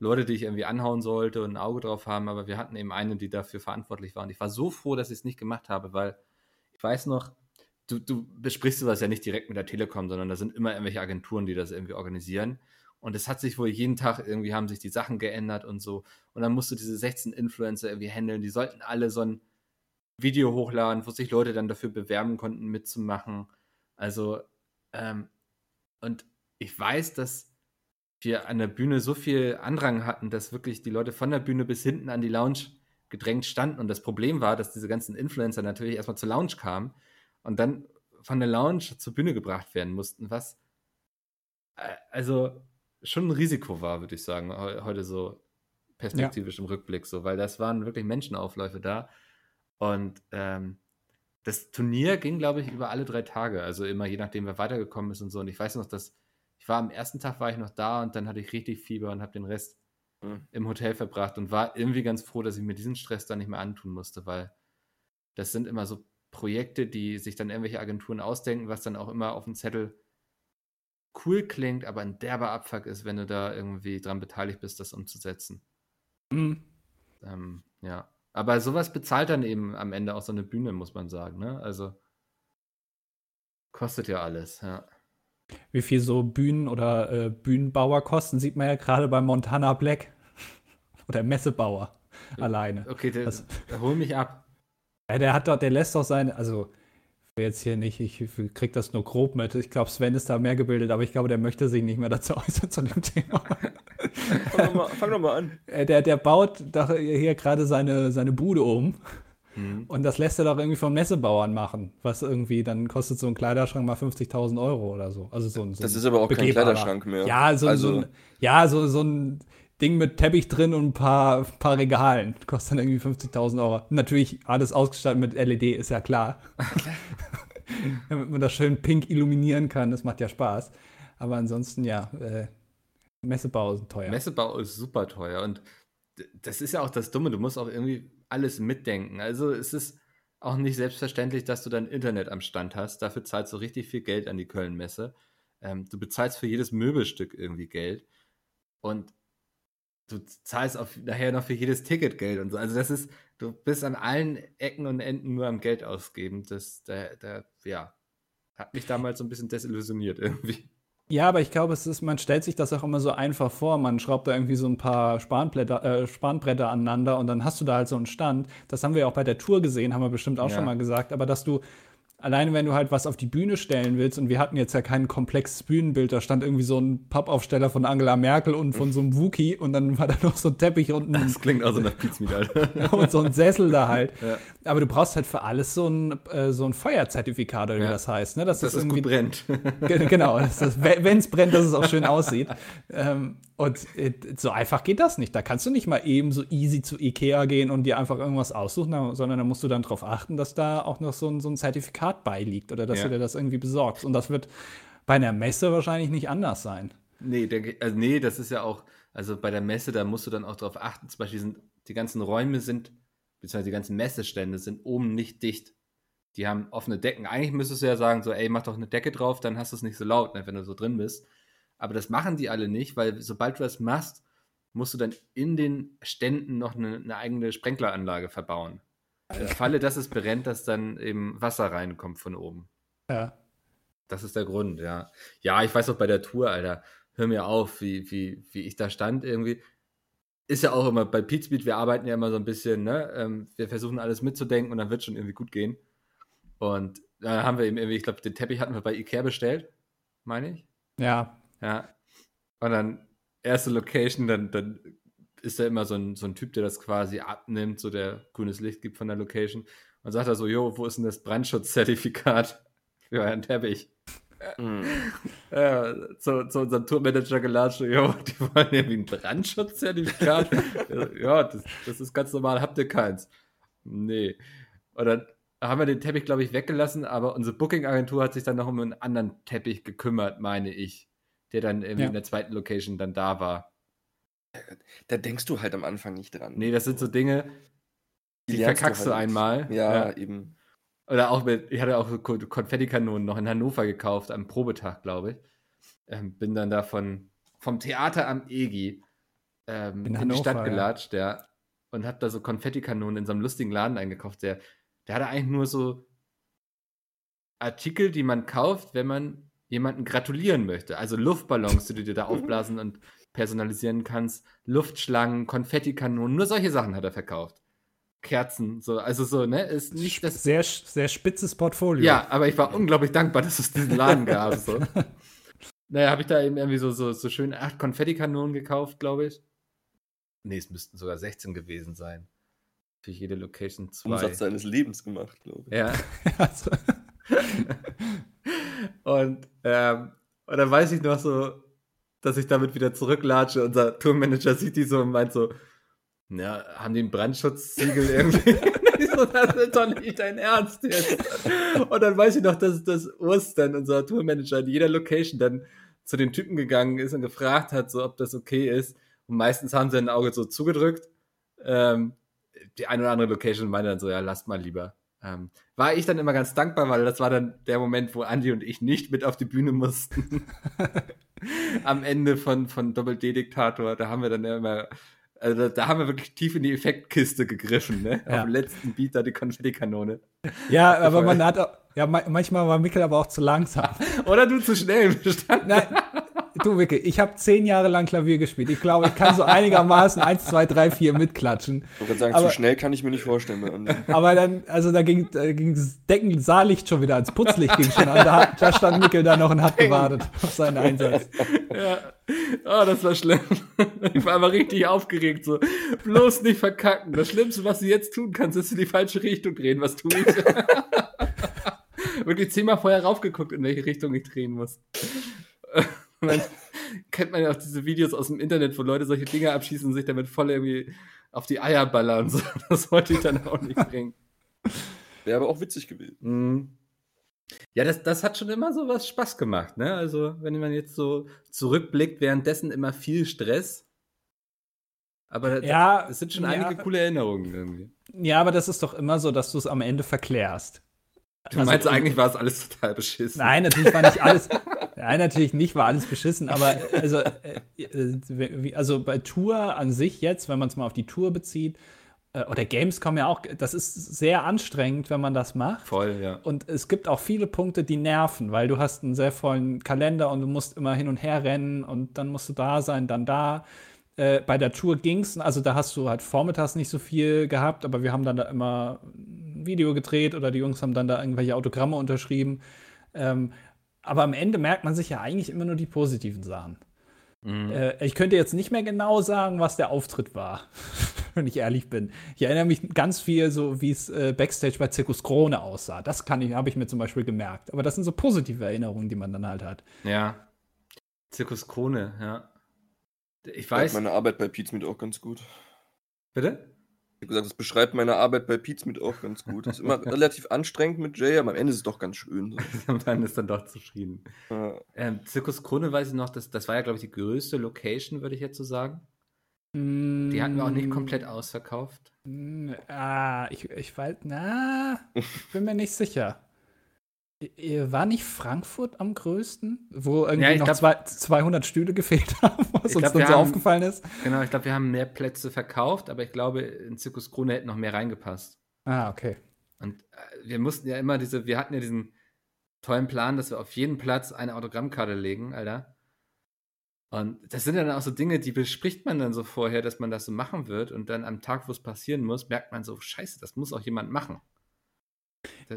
Leute, die ich irgendwie anhauen sollte und ein Auge drauf haben, aber wir hatten eben eine, die dafür verantwortlich war. Und ich war so froh, dass ich es nicht gemacht habe, weil ich weiß noch, du, du besprichst sowas ja nicht direkt mit der Telekom, sondern da sind immer irgendwelche Agenturen, die das irgendwie organisieren. Und es hat sich wohl jeden Tag irgendwie haben sich die Sachen geändert und so. Und dann musst du diese 16 Influencer irgendwie handeln. Die sollten alle so ein Video hochladen, wo sich Leute dann dafür bewerben konnten, mitzumachen. Also, ähm, und ich weiß, dass wir an der Bühne so viel Andrang hatten, dass wirklich die Leute von der Bühne bis hinten an die Lounge gedrängt standen. Und das Problem war, dass diese ganzen Influencer natürlich erstmal zur Lounge kamen und dann von der Lounge zur Bühne gebracht werden mussten, was äh, also schon ein Risiko war, würde ich sagen, heu- heute so perspektivisch im Rückblick so, weil das waren wirklich Menschenaufläufe da. Und ähm, das Turnier ging, glaube ich, über alle drei Tage. Also immer je nachdem, wer weitergekommen ist und so. Und ich weiß noch, dass ich war am ersten Tag war ich noch da und dann hatte ich richtig Fieber und habe den Rest Mhm. im Hotel verbracht und war irgendwie ganz froh, dass ich mir diesen Stress dann nicht mehr antun musste, weil das sind immer so Projekte, die sich dann irgendwelche Agenturen ausdenken, was dann auch immer auf dem Zettel cool klingt, aber ein derber Abfuck ist, wenn du da irgendwie dran beteiligt bist, das umzusetzen. Mhm. Ähm, ja. Aber sowas bezahlt dann eben am Ende auch so eine Bühne, muss man sagen. Ne? Also kostet ja alles, ja. Wie viel so Bühnen- oder äh, Bühnenbauer kosten, sieht man ja gerade bei Montana Black. oder Messebauer alleine. Okay, der, Was- der hol mich ab. Ja, der hat doch, der lässt doch seine, also jetzt hier nicht, ich krieg das nur grob mit. Ich glaube, Sven ist da mehr gebildet, aber ich glaube, der möchte sich nicht mehr dazu äußern zu dem Thema. Fang doch mal, fang doch mal an. Äh, der, der baut doch hier gerade seine, seine Bude um Hm. und das lässt er doch irgendwie von Messebauern machen, was irgendwie, dann kostet so ein Kleiderschrank mal 50.000 Euro oder so. Also so ein, so Das ein ist aber auch kein. Kleiderschrank mehr. Ja, so, Also- so ein, ja so, so ein Ding mit Teppich drin und ein paar, paar Regalen. Kostet dann irgendwie 50.000 Euro. Natürlich alles ausgestattet mit LED, ist ja klar. Damit man das schön pink illuminieren kann, das macht ja Spaß. Aber ansonsten, ja, äh, Messebau ist teuer. Messebau ist super teuer und das ist ja auch das Dumme, du musst auch irgendwie alles mitdenken. Also es ist auch nicht selbstverständlich, dass du dein Internet am Stand hast. Dafür zahlst du richtig viel Geld an die Köln-Messe. Ähm, du bezahlst für jedes Möbelstück irgendwie Geld und du zahlst auch nachher noch für jedes Ticket Geld und so. Also das ist, du bist an allen Ecken und Enden nur am Geld ausgeben. Das, der, der, ja, hat mich damals so ein bisschen desillusioniert irgendwie. Ja, aber ich glaube, es ist, man stellt sich das auch immer so einfach vor. Man schraubt da irgendwie so ein paar Spanblätter, äh, Spanbretter aneinander und dann hast du da halt so einen Stand. Das haben wir ja auch bei der Tour gesehen, haben wir bestimmt auch Ja. schon mal gesagt. Aber dass du alleine, wenn du halt was auf die Bühne stellen willst, und wir hatten jetzt ja kein komplexes Bühnenbild, da stand irgendwie so ein Pappaufsteller von Angela Merkel und von so einem Wookie und dann war da noch so ein Teppich und ein, Das klingt also nach Pizmeet, Alter. und so ein Sessel da halt. Ja. Aber du brauchst halt für alles so ein, äh, so ein Feuerzertifikat oder wie Ja. das heißt. Ne? Dass Dass das es irgendwie gut brennt. Ge- Genau, wenn es brennt, dass es auch schön aussieht. Ähm, und äh, so einfach geht das nicht. Da kannst du nicht mal eben so easy zu Ikea gehen und dir einfach irgendwas aussuchen, sondern da musst du dann darauf achten, dass da auch noch so ein, so ein Zertifikat beiliegt oder dass Ja. du dir das irgendwie besorgst. Und das wird bei einer Messe wahrscheinlich nicht anders sein. Nee, denke, also nee, das ist ja auch, also bei der Messe, da musst du dann auch darauf achten, zum Beispiel sind, die ganzen Räume sind, beziehungsweise die ganzen Messestände sind oben nicht dicht. Die haben offene Decken. Eigentlich müsstest du ja sagen, so, ey, mach doch eine Decke drauf, dann hast du es nicht so laut, ne, wenn du so drin bist. Aber das machen die alle nicht, weil sobald du das machst, musst du dann in den Ständen noch eine, eine eigene Sprenkleranlage verbauen. Im Falle, dass es brennt, dass dann eben Wasser reinkommt von oben. Ja. Das ist der Grund, ja. Ja, ich weiß auch bei der Tour, Alter, hör mir auf, wie, wie, wie ich da stand irgendwie. ist ja auch immer bei Pizmeet, wir arbeiten ja immer so ein bisschen, ne? Ähm, wir versuchen alles mitzudenken und dann wird schon irgendwie gut gehen. Und da haben wir eben irgendwie, ich glaube, den Teppich hatten wir bei Ikea bestellt, meine ich. Ja. Ja. Und dann erste Location, dann, dann ist da immer so ein, so ein Typ, der das quasi abnimmt, so der grünes Licht gibt von der Location. Und sagt er so, jo, wo ist denn das Brandschutzertifikat für euren Teppich? Mhm. Ja, zu, zu unserem Tourmanager gelatscht, jo, die wollen irgendwie ein Brandschutzertifikat. ja, das, das ist ganz normal, habt ihr keins? Nee. Und dann haben wir den Teppich, glaube ich, weggelassen, aber unsere Booking-Agentur hat sich dann noch um einen anderen Teppich gekümmert, meine ich, der dann irgendwie Ja. in der zweiten Location dann da war. Da denkst du halt am Anfang nicht dran. Nee, das sind so Dinge, die, lernst verkackst du halt einmal. Ja, eben. Oder auch mit, ich hatte auch so Konfettikanonen noch in Hannover gekauft, am Probetag, glaube ich. Ähm, bin dann da von, vom Theater am EGI ähm, In in, die Hannover, Stadt ja. gelatscht, ja. Und hab da so Konfettikanonen in so einem lustigen Laden eingekauft. Der, der hatte eigentlich nur so Artikel, die man kauft, wenn man jemanden gratulieren möchte. Also Luftballons, die du dir da aufblasen und personalisieren kannst, Luftschlangen, Konfettikanonen, nur solche Sachen hat er verkauft. Kerzen, so, also so, ne, ist nicht das Sehr, sehr spitzes Portfolio. ja, aber ich war unglaublich dankbar, dass es diesen Laden gab. So. naja, habe ich da eben irgendwie so, so, so schön acht Konfettikanonen gekauft, glaube ich. Nee, es müssten sogar 16 gewesen sein. Für jede Location zwei. Umsatz seines Lebens gemacht, glaube ich. Ja. Also, Und, ähm, und dann weiß ich noch so, dass ich damit wieder zurücklatsche. Unser Tourmanager sieht die so und meint so, ja, haben die ein Brandschutzsiegel irgendwie? So, das ist doch nicht dein Ernst jetzt. Und dann weiß ich noch, dass, dass Urs dann, unser Tourmanager, in jeder Location dann zu den Typen gegangen ist und gefragt hat, so, ob das okay ist. Und meistens haben sie ein Auge so zugedrückt. Ähm, die eine oder andere Location meinte dann so, ja, lasst mal lieber. Ähm, war ich dann immer ganz dankbar, weil das war dann der Moment, wo Andi und ich nicht mit auf die Bühne mussten. Am Ende von, von Doppel-D-Diktator, da haben wir dann ja immer, also da, haben wir wirklich tief in die Effektkiste gegriffen, ne? Ja. Auf dem letzten Beat da die Konfettikanone. ja, aber man hat auch, ja, ma- manchmal war Mikkel aber auch zu langsam. Oder du zu schnell verstanden. Nein, du Mikkel, ich habe zehn Jahre lang Klavier gespielt. Ich glaube, ich kann so einigermaßen 1, 2, 3, 4 mitklatschen. Ich gerade sagen, Aber- zu schnell kann ich mir nicht vorstellen. Aber dann, also da ging, da ging das Decken Saallicht schon wieder ans Putzlicht ging schon an. Da, da stand Mikkel da noch und hat gewartet auf seinen Einsatz. Ja. Oh, das war schlimm. Ich war immer richtig aufgeregt, so. Bloß nicht verkacken. Das Schlimmste, was du jetzt tun kannst, ist in die falsche Richtung drehen. Was tue ich? Wirklich zehnmal vorher raufgeguckt, in welche Richtung ich drehen muss. Und dann kennt man ja auch diese Videos aus dem Internet, wo Leute solche Dinge abschießen und sich damit voll irgendwie auf die Eier ballern. So. Das wollte ich dann auch nicht bringen. Wäre aber auch witzig gewesen. Mhm. Ja, das, das hat schon immer so was Spaß gemacht, ne? Also, wenn man jetzt so zurückblickt, währenddessen immer viel Stress. Aber Ja, es sind schon ja. einige coole Erinnerungen irgendwie. Ja, aber das ist doch immer so, dass du es am Ende verklärst. Du Also- meinst, eigentlich war es alles total beschissen. Nein, natürlich war nicht alles. Nein, natürlich nicht, war alles beschissen, aber also, äh, äh, also bei Tour an sich jetzt, wenn man es mal auf die Tour bezieht, äh, oder Gamescom ja auch, das ist sehr anstrengend, wenn man das macht. Voll, ja. Und es gibt auch viele Punkte, die nerven, weil du hast einen sehr vollen Kalender und du musst immer hin und her rennen und dann musst du da sein, dann da. Äh, bei der Tour ging's, also da hast du halt vormittags nicht so viel gehabt, aber wir haben dann da immer ein Video gedreht oder die Jungs haben dann da irgendwelche Autogramme unterschrieben. Ähm, aber am Ende merkt man sich ja eigentlich immer nur die positiven Sachen. Mhm. Äh, ich könnte jetzt nicht mehr genau sagen, was der Auftritt war, wenn ich ehrlich bin. Ich erinnere mich ganz viel so, wie es äh, Backstage bei Zirkus Krone aussah. Das kann ich, habe ich mir zum Beispiel gemerkt. Aber das sind so positive Erinnerungen, die man dann halt hat. Ja. Zirkus Krone, ja. Ich Weiß. Meine Arbeit bei Pizmeet auch ganz gut. Bitte? Ich habe gesagt, das beschreibt meine Arbeit bei Pizmeet auch ganz gut. Ist immer relativ anstrengend mit Jay, aber am Ende ist es doch ganz schön. So. Man ist dann doch zufrieden. Ja. Ähm, Zirkus Krone weiß ich noch, das, das war ja, glaube ich, die größte Location, würde ich jetzt so sagen. Die Die hatten wir auch nicht komplett ausverkauft. Mm, Ah, ich, ich weiß, na, ich bin mir nicht sicher. I- War nicht Frankfurt am größten, wo irgendwie Ja, noch glaub- zwei, 200 Stühle gefehlt haben, was uns glaub, dann so haben- aufgefallen ist? Genau, ich glaube, wir haben mehr Plätze verkauft, aber ich glaube, in Zirkus Krone hätten noch mehr reingepasst. Ah, okay. Und äh, wir mussten ja immer diese, wir hatten ja diesen tollen Plan, dass wir auf jeden Platz eine Autogrammkarte legen, Alter. Und das sind dann auch so Dinge, die bespricht man dann so vorher, dass man das so machen wird. Und dann am Tag, wo es passieren muss, merkt man so, scheiße, das muss auch jemand machen.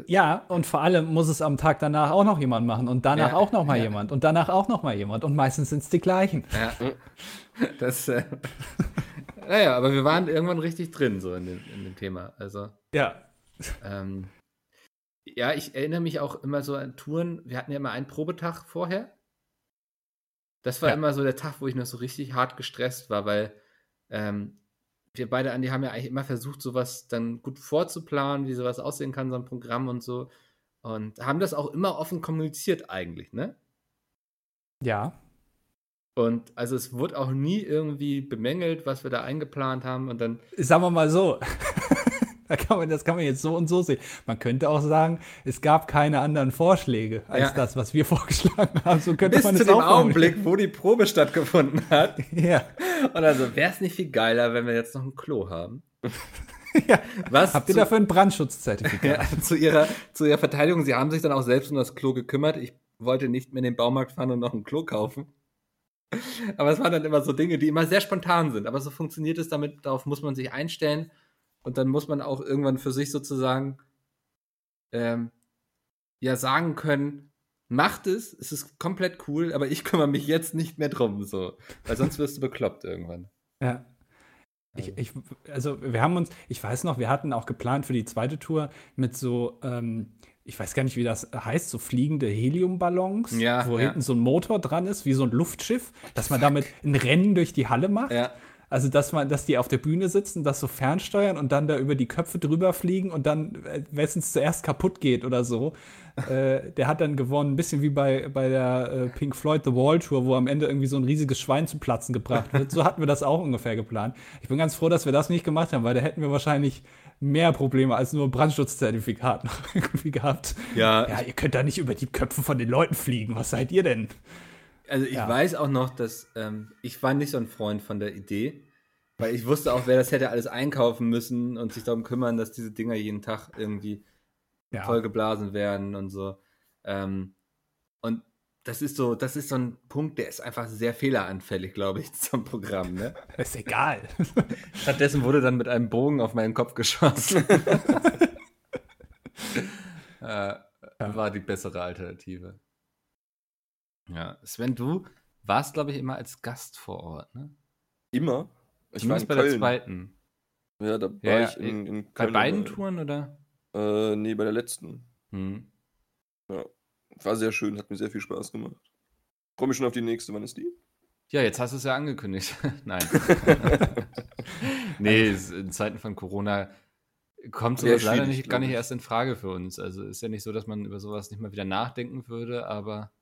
Ja, und vor allem muss es am Tag danach auch noch jemand machen und danach Ja, auch noch mal ja. jemand und danach auch noch mal jemand und meistens sind es die gleichen. Ja. Das, äh, naja, aber wir waren irgendwann richtig drin, so in dem, in dem Thema. Also, Ja. ähm, ja, ich erinnere mich auch immer so an Touren. Wir hatten ja immer einen Probetag vorher. Das war Ja. immer so der Tag, wo ich noch so richtig hart gestresst war, weil ähm, wir beide, Andi, haben ja eigentlich immer versucht, sowas dann gut vorzuplanen, wie sowas aussehen kann, so ein Programm und so. Und haben das auch immer offen kommuniziert eigentlich, ne? Ja. Und also es wurde auch nie irgendwie bemängelt, was wir da eingeplant haben. Und dann, Sagen wir mal so. da kann man, das kann man jetzt so und so sehen. Man könnte auch sagen, es gab keine anderen Vorschläge als Ja. das, was wir vorgeschlagen haben. So könnte bis man zu es dem auch formulieren. Augenblick, wo die Probe stattgefunden hat. Ja. Und also wäre es nicht viel geiler, wenn wir jetzt noch ein Klo haben. ja. Was Habt ihr zu, dafür ein Brandschutzzertifikat? ja, zu, ihrer, zu ihrer Verteidigung, sie haben sich dann auch selbst um das Klo gekümmert. Ich wollte nicht mehr in den Baumarkt fahren und noch ein Klo kaufen. Aber es waren dann immer so Dinge, die immer sehr spontan sind. Aber so funktioniert es damit, darauf muss man sich einstellen. Und dann muss man auch irgendwann für sich sozusagen ähm, ja sagen können, macht es, es ist komplett cool, aber ich kümmere mich jetzt nicht mehr drum. So. Weil sonst wirst du bekloppt irgendwann. Ja. Ich, ich, also wir haben uns, ich weiß noch, wir hatten auch geplant für die zweite Tour mit so, ähm, ich weiß gar nicht, wie das heißt, so fliegende Heliumballons, Ja, wo ja. hinten so ein Motor dran ist, wie so ein Luftschiff, dass man damit ein Rennen durch die Halle macht. Ja. Also, dass man, dass die auf der Bühne sitzen, das so fernsteuern und dann da über die Köpfe drüber fliegen und dann, äh, wessen es zuerst kaputt geht oder so, äh, der hat dann gewonnen, ein bisschen wie bei, bei der äh, Pink Floyd The Wall Tour, wo am Ende irgendwie so ein riesiges Schwein zu Platzen gebracht wird. So hatten wir das auch ungefähr geplant. Ich bin ganz froh, dass wir das nicht gemacht haben, weil da hätten wir wahrscheinlich mehr Probleme als nur ein Brandschutzzertifikat noch irgendwie gehabt. Ja, Ja, ihr könnt da nicht über die Köpfe von den Leuten fliegen. Was seid ihr denn? Also ich Ja. weiß auch noch, dass ähm, ich war nicht so ein Freund von der Idee, weil ich wusste auch, wer das hätte alles einkaufen müssen und sich darum kümmern, dass diese Dinger jeden Tag irgendwie Ja, vollgeblasen werden und so. Ähm, und das ist so, das ist so ein Punkt, der ist einfach sehr fehleranfällig, glaube ich, zum Programm. Ne? ist egal. Stattdessen wurde dann mit einem Bogen auf meinen Kopf geschossen. äh, War die bessere Alternative. Ja, Sven, du warst, glaube ich, immer als Gast vor Ort, ne? Immer. Ich Zumindest war bei in der Köln. zweiten. Ja, da war Ja, ich in, in Bei Köln. beiden dabei. Touren, oder? Äh, nee, bei der letzten. Hm. War sehr schön, hat mir sehr viel Spaß gemacht. Freue mich schon auf die nächste. Wann ist die? Ja, jetzt hast du es ja angekündigt. Nein. nee, in Zeiten von Corona kommt sowas leider nicht, gar nicht erst in Frage für uns. Also ist ja nicht so, dass man über sowas nicht mal wieder nachdenken würde, aber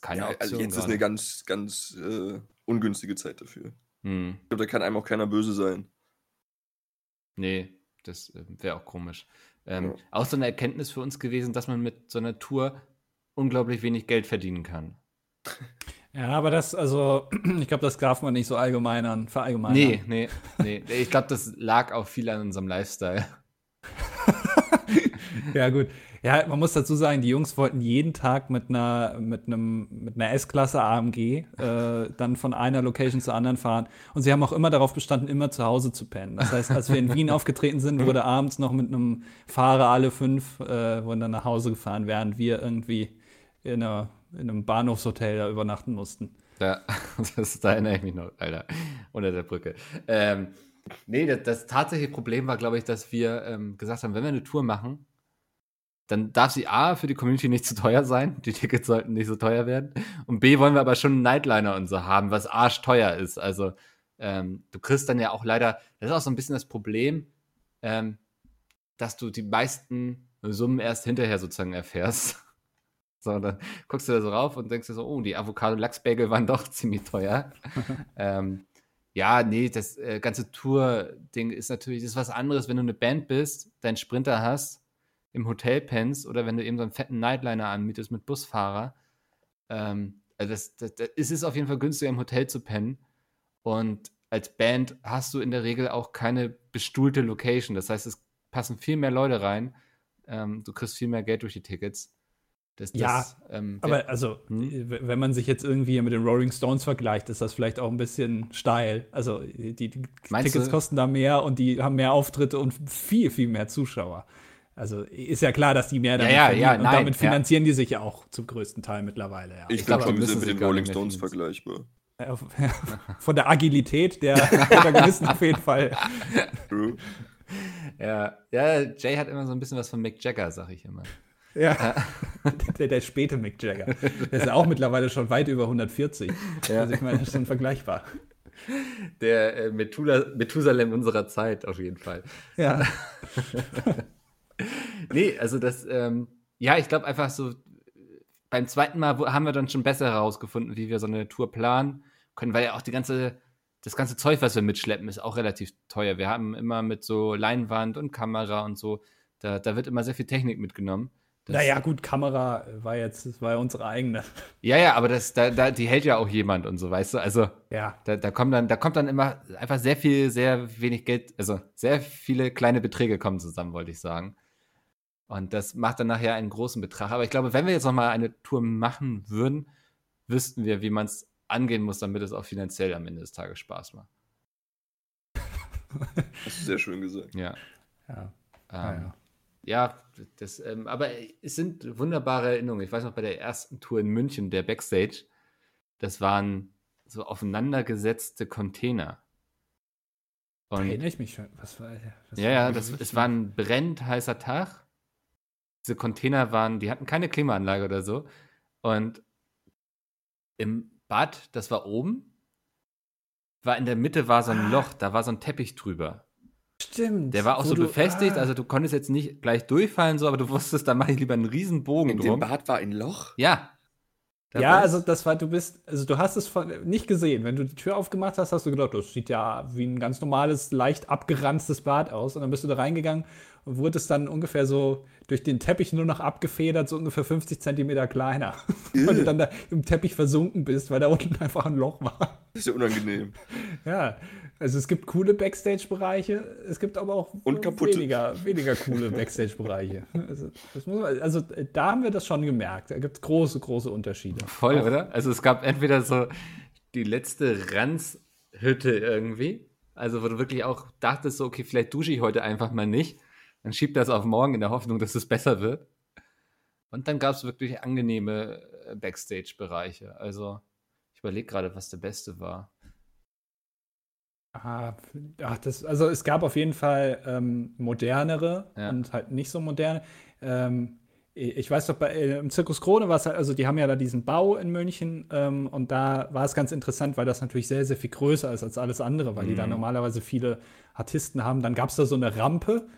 keine ja, Option. also jetzt ist gerade. eine ganz, ganz äh, ungünstige Zeit dafür. Hm. Ich glaube, da kann einem auch keiner böse sein. Nee, das äh, wäre auch komisch. Ähm, Ja. Auch so eine Erkenntnis für uns gewesen, dass man mit so einer Tour unglaublich wenig Geld verdienen kann. Ja, aber das, also, ich glaube, das darf man nicht so allgemeinern, verallgemeinern. Nee, nee, nee. Ich glaube, das lag auch viel an unserem Lifestyle. Ja, gut. Ja, man muss dazu sagen, die Jungs wollten jeden Tag mit einer, mit einem, mit einer S-Klasse AMG äh, dann von einer Location zur anderen fahren. Und sie haben auch immer darauf bestanden, immer zu Hause zu pennen. Das heißt, als wir in Wien aufgetreten sind, wurde abends noch mit einem Fahrer alle fünf, äh, wurden dann nach Hause gefahren, während wir irgendwie in, einer, in einem Bahnhofshotel da übernachten mussten. Ja, das, da erinnere ich mich noch, Alter, unter der Brücke. Ähm, nee, das, das tatsächliche Problem war, glaube ich, dass wir ähm, gesagt haben, wenn wir eine Tour machen, dann darf sie A, für die Community nicht zu teuer sein, die Tickets sollten nicht so teuer werden, und B, wollen wir aber schon einen Nightliner und so haben, was arschteuer ist. Also, ähm, du kriegst dann ja auch leider, das ist auch so ein bisschen das Problem, ähm, dass du die meisten Summen erst hinterher sozusagen erfährst. So, dann guckst du da so rauf und denkst dir so, oh, die Avocado-Lachs-Bagel waren doch ziemlich teuer. ähm, ja, nee, das äh, ganze Tour-Ding ist natürlich, das ist was anderes, wenn du eine Band bist, deinen Sprinter hast, im Hotel pennst oder wenn du eben so einen fetten Nightliner anmietest mit Busfahrer. Ähm, also das, das, das, es ist auf jeden Fall günstiger, im Hotel zu pennen. Und als Band hast du in der Regel auch keine bestuhlte Location. Das heißt, es passen viel mehr Leute rein. Ähm, du kriegst viel mehr Geld durch die Tickets. Das, Ja, ähm, Aber also, Hm? w- wenn man sich jetzt irgendwie mit den Rolling Stones vergleicht, ist das vielleicht auch ein bisschen steil. Also, die, die Tickets du? kosten da mehr und die haben mehr Auftritte und viel, viel mehr Zuschauer. Also, ist ja klar, dass die mehr damit ja, verdienen. ja, und nein, damit ja. finanzieren die sich ja auch zum größten Teil mittlerweile. Ja. Ich, Ich glaub, glaube schon, die wir sind müssen mit den Rolling Stones vergleichbar. Von der Agilität der Protagonisten auf jeden Fall. True. ja, ja, Jay hat immer so ein bisschen was von Mick Jagger, sag ich immer. Ja. Der, der späte Mick Jagger. Der ist ja auch mittlerweile schon weit über 140. Ja. Also, ich meine, das ist schon vergleichbar. Der äh, Methusalem unserer Zeit, auf jeden Fall. Ja. Nee, also das, ähm, ja, ich glaube einfach so, beim zweiten Mal haben wir dann schon besser herausgefunden, wie wir so eine Tour planen können, weil ja auch die ganze, das ganze Zeug, was wir mitschleppen, ist auch relativ teuer. Wir haben immer mit so Leinwand und Kamera und so, da, da wird immer sehr viel Technik mitgenommen. Das, Naja, gut, Kamera war jetzt, das war ja unsere eigene. Ja, ja, aber das, da, da, die hält ja auch jemand und so, weißt du? Also, Ja. da, da kommt dann, da kommt dann immer einfach sehr viel, sehr wenig Geld, also sehr viele kleine Beträge kommen zusammen, wollte ich sagen. Und das macht dann nachher einen großen Betrag. Aber ich glaube, wenn wir jetzt nochmal eine Tour machen würden, wüssten wir, wie man es angehen muss, damit es auch finanziell am Ende des Tages Spaß macht. Hast du sehr schön gesagt. Ja. Ja. Ähm, Ah, ja. Ja, das, ähm, aber es sind wunderbare Erinnerungen. Ich weiß noch, bei der ersten Tour in München, der Backstage, das waren so aufeinandergesetzte Container. Da Und erinnere ich mich schon. Was war, was ja, ja, das, es war ein brennend heißer Tag. Diese Container waren, die hatten keine Klimaanlage oder so. Und im Bad, das war oben, war in der Mitte war so ein Loch, da war so ein Teppich drüber. Stimmt. Der war auch so du- befestigt, ah. also du konntest jetzt nicht gleich durchfallen, so, aber du wusstest, da mache ich lieber einen riesen Bogen In dem drum. Bad war ein Loch? Ja. Da Ja, also das war, du bist, also du hast es von, nicht gesehen. Wenn du die Tür aufgemacht hast, hast du gedacht, das sieht ja wie ein ganz normales, leicht abgeranztes Bad aus. Und dann bist du da reingegangen und wurdest dann ungefähr so durch den Teppich nur noch abgefedert, so ungefähr 50 Zentimeter kleiner. weil du dann da im Teppich versunken bist, weil da unten einfach ein Loch war. Das ist ja unangenehm. Ja, also es gibt coole Backstage-Bereiche, es gibt aber auch weniger, weniger coole Backstage-Bereiche. Also, das muss man, also da haben wir das schon gemerkt. Da gibt es große, große Unterschiede. Voll, oder? Also es gab entweder so die letzte Ranzhütte irgendwie, also wo du wirklich auch dachtest, so, okay, vielleicht dusche ich heute einfach mal nicht. Dann schieb das auf morgen in der Hoffnung, dass es besser wird. Und dann gab es wirklich angenehme äh, Backstage-Bereiche. Also ich überlege gerade, was der beste war. Ah, ach, das, also es gab auf jeden Fall ähm, modernere Ja. und halt nicht so moderne. Ähm, ich weiß doch, bei, äh, im Zirkus Krone war es halt, also die haben ja da diesen Bau in München ähm, und da war es ganz interessant, weil das natürlich sehr, sehr viel größer ist als alles andere, weil die da Mhm. normalerweise viele Artisten haben. Dann gab es da so eine Rampe,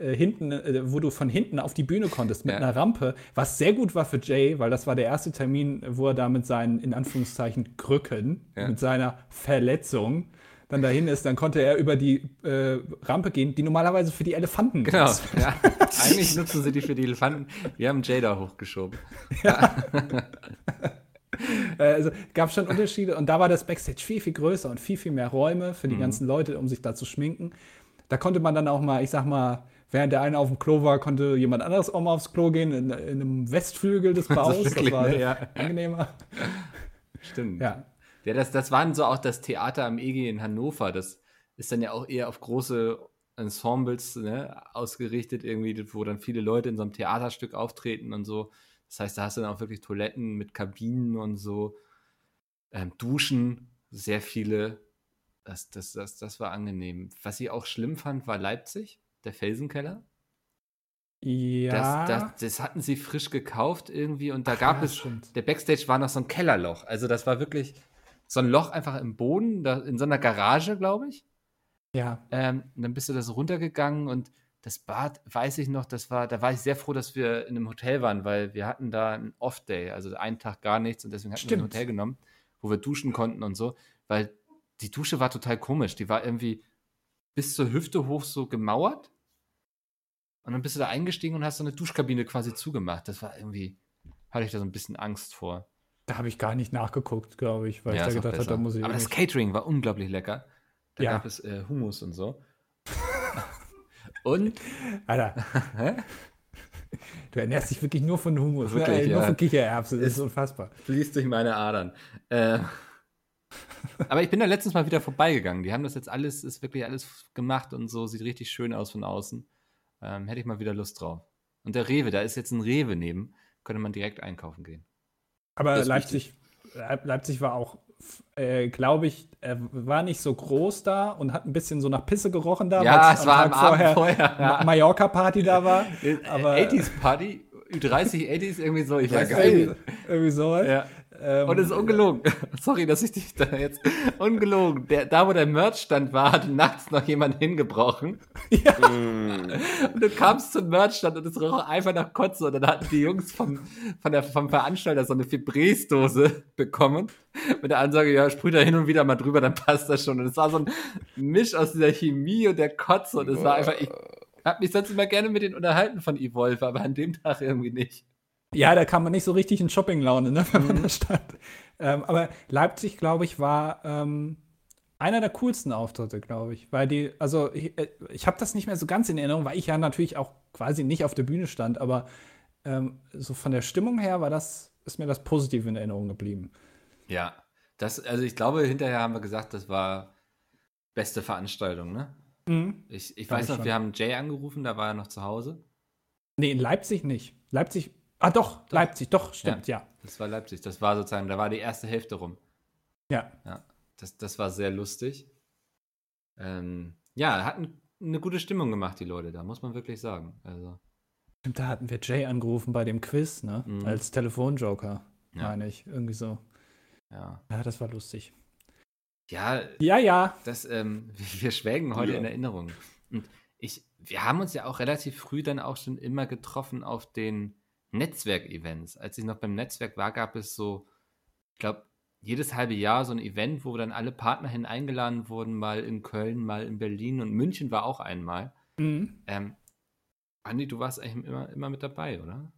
äh, hinten, äh, wo du von hinten auf die Bühne konntest mit Ja. einer Rampe, was sehr gut war für Jay, weil das war der erste Termin, wo er da mit seinen, in Anführungszeichen, Krücken, Ja. mit seiner Verletzung dann dahin ist, dann konnte er über die äh, Rampe gehen, die normalerweise für die Elefanten Genau, ist. ja. Eigentlich nutzen sie die für die Elefanten. Wir haben Jada hochgeschoben. Äh, also gab schon Unterschiede und da war das Backstage viel, viel größer und viel, viel mehr Räume für die Mhm. ganzen Leute, um sich da zu schminken. Da konnte man dann auch mal, ich sag mal, während der eine auf dem Klo war, konnte jemand anderes auch mal aufs Klo gehen, in, in einem Westflügel des Baus. das wirklich, war ne? Ja. angenehmer. Stimmt. Ja. Ja, das, das waren so auch das Theater am EG in Hannover. Das ist dann ja auch eher auf große Ensembles ne, ausgerichtet, irgendwie, wo dann viele Leute in so einem Theaterstück auftreten und so. Das heißt, da hast du dann auch wirklich Toiletten mit Kabinen und so, ähm, Duschen, sehr viele. Das, das, das, das war angenehm. Was ich auch schlimm fand, war Leipzig, der Felsenkeller. Ja. Das, das, das hatten sie frisch gekauft irgendwie und da gab ja, es stimmt. der Backstage war noch so ein Kellerloch. Also das war wirklich so ein Loch einfach im Boden, da, in so einer Garage, glaube ich. ja. Ähm, und dann bist du da so runtergegangen und das Bad, weiß ich noch, das war, da war ich sehr froh, dass wir in einem Hotel waren, weil wir hatten da einen Off-Day, also einen Tag gar nichts und deswegen hatten wir ein Stimmt. Hotel genommen, wo wir duschen konnten und so, weil die Dusche war total komisch. Die war irgendwie bis zur Hüfte hoch so gemauert und dann bist du da eingestiegen und hast so eine Duschkabine quasi zugemacht. Das war irgendwie, hatte ich da so ein bisschen Angst vor. Da habe ich gar nicht nachgeguckt, glaube ich, weil ich da gedacht habe, da muss ich. Aber das nicht- Catering war unglaublich lecker. Da Ja. gab es äh, Hummus und so. und Alter? Du ernährst dich wirklich nur von Hummus, Wirklich, ne? Nur ja. von Kichererbsen. Das ist Ist- unfassbar. Fließt durch meine Adern. Äh, aber ich bin da letztens mal wieder vorbeigegangen. Die haben das jetzt alles, ist wirklich alles gemacht und so, sieht richtig schön aus von außen. Ähm, hätte ich mal wieder Lust drauf. Und der Rewe, da ist jetzt ein Rewe neben, könnte man direkt einkaufen gehen. Aber Leipzig, Leip- Leipzig war auch, äh, glaube ich, er war nicht so groß da und hat ein bisschen so nach Pisse gerochen da, Ja, es war am Abend vorher, ja. Mallorca-Party da war. Aber- 80s Party, Ü30, 80s, irgendwie so, ich Ja, weiß geil. nicht. Irgendwie, irgendwie sowas. Ja. Ähm, Und es ist ungelogen. Sorry, dass ich dich da jetzt. Ungelogen. Der, da, wo der Merchstand war, hat nachts noch jemand hingebrochen. Mm. Und du kamst zum Merchstand und es roch einfach nach Kotze. Und dann hatten die Jungs vom, von der, vom Veranstalter so eine Febreze-Dose bekommen. Mit der Ansage, ja, sprüh da hin und wieder mal drüber, dann passt das schon. Und es war so ein Misch aus dieser Chemie und der Kotze. Und es war einfach, ich hab mich sonst immer gerne mit denen unterhalten von Evolve, aber an dem Tag irgendwie nicht. Ja, da kam man nicht so richtig in Shopping-Laune, ne, wenn Mhm. man da stand. Ähm, aber Leipzig, glaube ich, war ähm, einer der coolsten Auftritte, glaube ich. Weil die, also ich, äh, ich habe das nicht mehr so ganz in Erinnerung, weil ich ja natürlich auch quasi nicht auf der Bühne stand, aber ähm, so von der Stimmung her war das, ist mir das positiv in Erinnerung geblieben. Ja, das, also ich glaube, hinterher haben wir gesagt, das war beste Veranstaltung, ne? Mhm. Ich, ich weiß noch, schon. wir haben Jay angerufen, da war er noch zu Hause. Nee, in Leipzig nicht. Leipzig, ah doch, Leipzig, doch, stimmt, ja. Das war Leipzig. Das war sozusagen, da war die erste Hälfte rum. Ja, Das, das war sehr lustig. Ähm, ja, hatten eine gute Stimmung gemacht, die Leute da, muss man wirklich sagen. Also, stimmt, da hatten wir Jay angerufen bei dem Quiz, ne, Mhm. als Telefonjoker, Ja. meine ich, irgendwie so. ja. Ja, das war lustig. Ja, Ja, ja, das, ähm, wir schwelgen heute Ja. in Erinnerung. Und ich, wir haben uns ja auch relativ früh dann auch schon immer getroffen auf den Netzwerkevents. Als ich noch beim Netzwerk war, gab es so, ich glaube, jedes halbe Jahr so ein Event, wo dann alle Partner hin eingeladen wurden, mal in Köln, mal in Berlin und München war auch einmal. mhm. Ähm, Andi, du warst eigentlich immer, immer mit dabei, oder?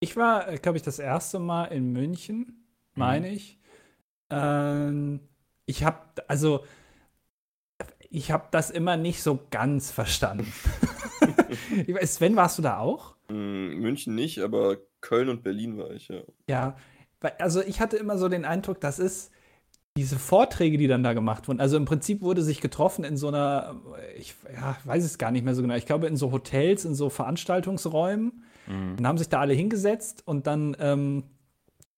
Ich war, glaube ich, das erste Mal in München, meine ich. Ähm, ich habe, also, ich habe das immer nicht so ganz verstanden. Ich weiß, Sven, warst du da auch? Mm, München nicht, aber Köln und Berlin war ich, ja. Ja, weil- also ich hatte immer so den Eindruck, das ist diese Vorträge, die dann da gemacht wurden. Also im Prinzip wurde sich getroffen in so einer, ich ja, weiß es gar nicht mehr so genau. Ich glaube in so Hotels, in so Veranstaltungsräumen. Mhm. Dann haben sich da alle hingesetzt und dann ähm,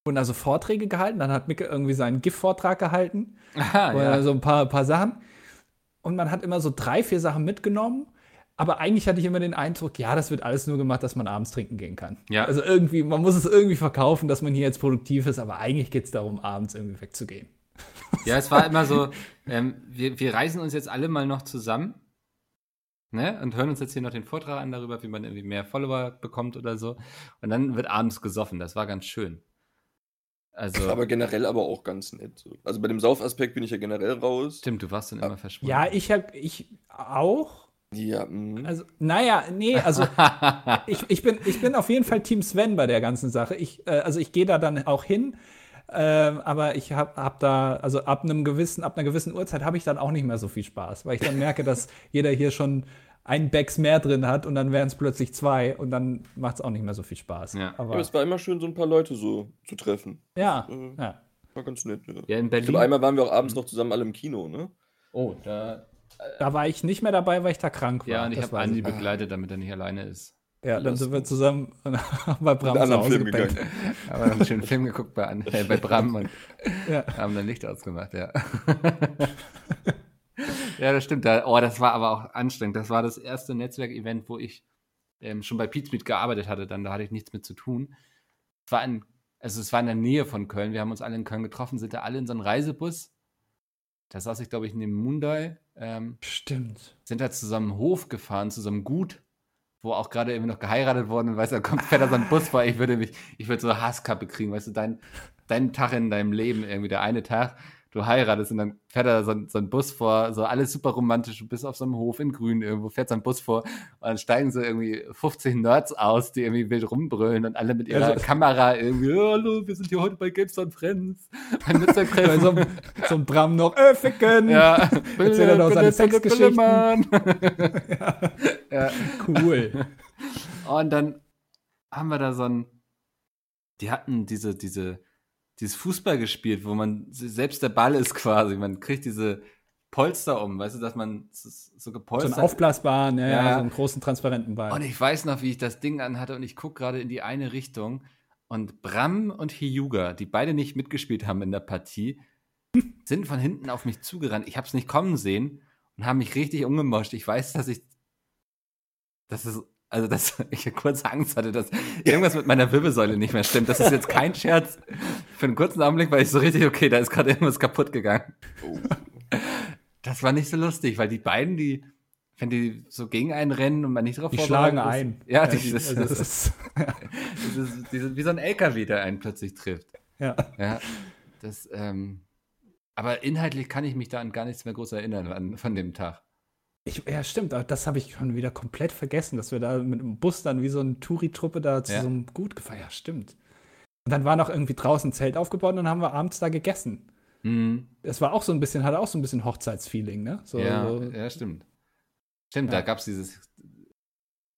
wurden also Vorträge gehalten. Dann hat Micke irgendwie seinen GIF-Vortrag gehalten. Aha, Oder ja. so ein paar, paar Sachen. Und man hat immer so drei, vier Sachen mitgenommen. Aber eigentlich hatte ich immer den Eindruck, ja, das wird alles nur gemacht, dass man abends trinken gehen kann. Ja. Also irgendwie, man muss es irgendwie verkaufen, dass man hier jetzt produktiv ist, aber eigentlich geht es darum, abends irgendwie wegzugehen. Ja, es war immer so, ähm, wir, wir reisen uns jetzt alle mal noch zusammen ne, und hören uns jetzt hier noch den Vortrag an darüber, wie man irgendwie mehr Follower bekommt oder so. Und dann wird abends gesoffen. Das war ganz schön. Also, Aber generell aber auch ganz nett. So. Also bei dem Saufaspekt bin ich ja generell raus. stimmt, du warst dann immer verschwunden. Ja, ich habe, ich auch. Ja, mm. Also, naja, nee, also ich, ich, bin, ich bin auf jeden Fall Team Sven bei der ganzen Sache. Ich, äh, also ich gehe da dann auch hin, ähm, aber ich habe hab da, also ab einem gewissen, ab einer gewissen Uhrzeit habe ich dann auch nicht mehr so viel Spaß, weil ich dann merke, dass jeder hier schon einen Bags mehr drin hat und dann wären es plötzlich zwei und dann macht es auch nicht mehr so viel Spaß. Ja. aber Aber es war immer schön, so ein paar Leute so zu treffen. ja, Mhm. ja. War ganz nett, ja. ja, in Ich Berlin. glaube, einmal waren wir auch abends noch zusammen alle im Kino, ne? oh, da. Da war ich nicht mehr dabei, weil ich da krank war. Ja, und ich habe Andi ich. begleitet, damit er nicht alleine ist. Ja, dann sind wir zusammen bei Bram zu Hause Film gegangen. Aber einen schönen Film geguckt bei, äh, bei Bram und Ja. haben dann Licht ausgemacht, ja. ja, das stimmt. Da, oh, das war aber auch anstrengend. Das war das erste Netzwerkevent, wo ich ähm, schon bei Pizmeet gearbeitet hatte. Dann da hatte ich nichts mit zu tun. Es war in, also es war in der Nähe von Köln. Wir haben uns alle in Köln getroffen, sind da alle in so einem Reisebus. Da saß ich, glaube ich, neben Mundai. Ähm, Stimmt. sind da zusammen Hof gefahren, zu so einem Gut, wo auch gerade irgendwie noch geheiratet worden und weißt du, da kommt fährt da so ein Bus vor, ich würde mich, ich würde so Hasskappe kriegen, weißt du, dein, dein Tag in deinem Leben, irgendwie der eine Tag, du heiratest und dann fährt da so ein, so ein Bus vor, so alles super romantisch, du bist auf so einem Hof in Grün irgendwo, fährt so ein Bus vor und dann steigen so irgendwie 50 Nerds aus, die irgendwie wild rumbrüllen und alle mit ihrer Also- Kamera irgendwie, "Ja, hallo, wir sind hier heute bei Games on Friends, ein Bei Netzwerktreffen. so, einem- so ein Bram noch, äh, ficken. Ja, Erzählt er noch seine Sexgeschichten. Mann. ja. Cool. Und dann haben wir da so ein, die hatten diese, diese, dieses Fußball gespielt, wo man selbst der Ball ist quasi. Man kriegt diese Polster um, weißt du, dass man so So gepolstert. einen aufblasbaren, ja, Ja. so einen großen transparenten Ball. und ich weiß noch, wie ich das Ding anhatte und ich gucke gerade in die eine Richtung und Bram und Hyuga, die beide nicht mitgespielt haben in der Partie, sind von hinten auf mich zugerannt. Ich habe es nicht kommen sehen und haben mich richtig umgemoscht. Ich weiß, dass ich, dass es, also dass ich kurz Angst hatte, dass irgendwas mit meiner Wirbelsäule nicht mehr stimmt. Das ist jetzt kein Scherz. Für einen kurzen Augenblick war ich so richtig, okay, da ist gerade irgendwas kaputt gegangen. Oh. Das war nicht so lustig, weil die beiden, die, wenn die so gegen einen rennen und man nicht drauf die vorbereitet schlagen ist- ein. Ja, die, die, das, also das, das ist, das ist, diese, wie so ein LKW, der einen plötzlich trifft. ja. Ja, das, ähm, aber inhaltlich kann ich mich da an gar nichts mehr groß erinnern an, von dem Tag. Ich, ja, stimmt, aber das habe ich schon wieder komplett vergessen, dass wir da mit dem Bus dann wie so eine Touri-Truppe da zu Ja. so einem Gut gefahren. Ja, stimmt. Und dann war noch irgendwie draußen ein Zelt aufgebaut und dann haben wir abends da gegessen. Hm, Es war auch so ein bisschen, hatte auch so ein bisschen Hochzeitsfeeling, ne? So, ja, so, ja, stimmt. Stimmt, Ja. da gab es dieses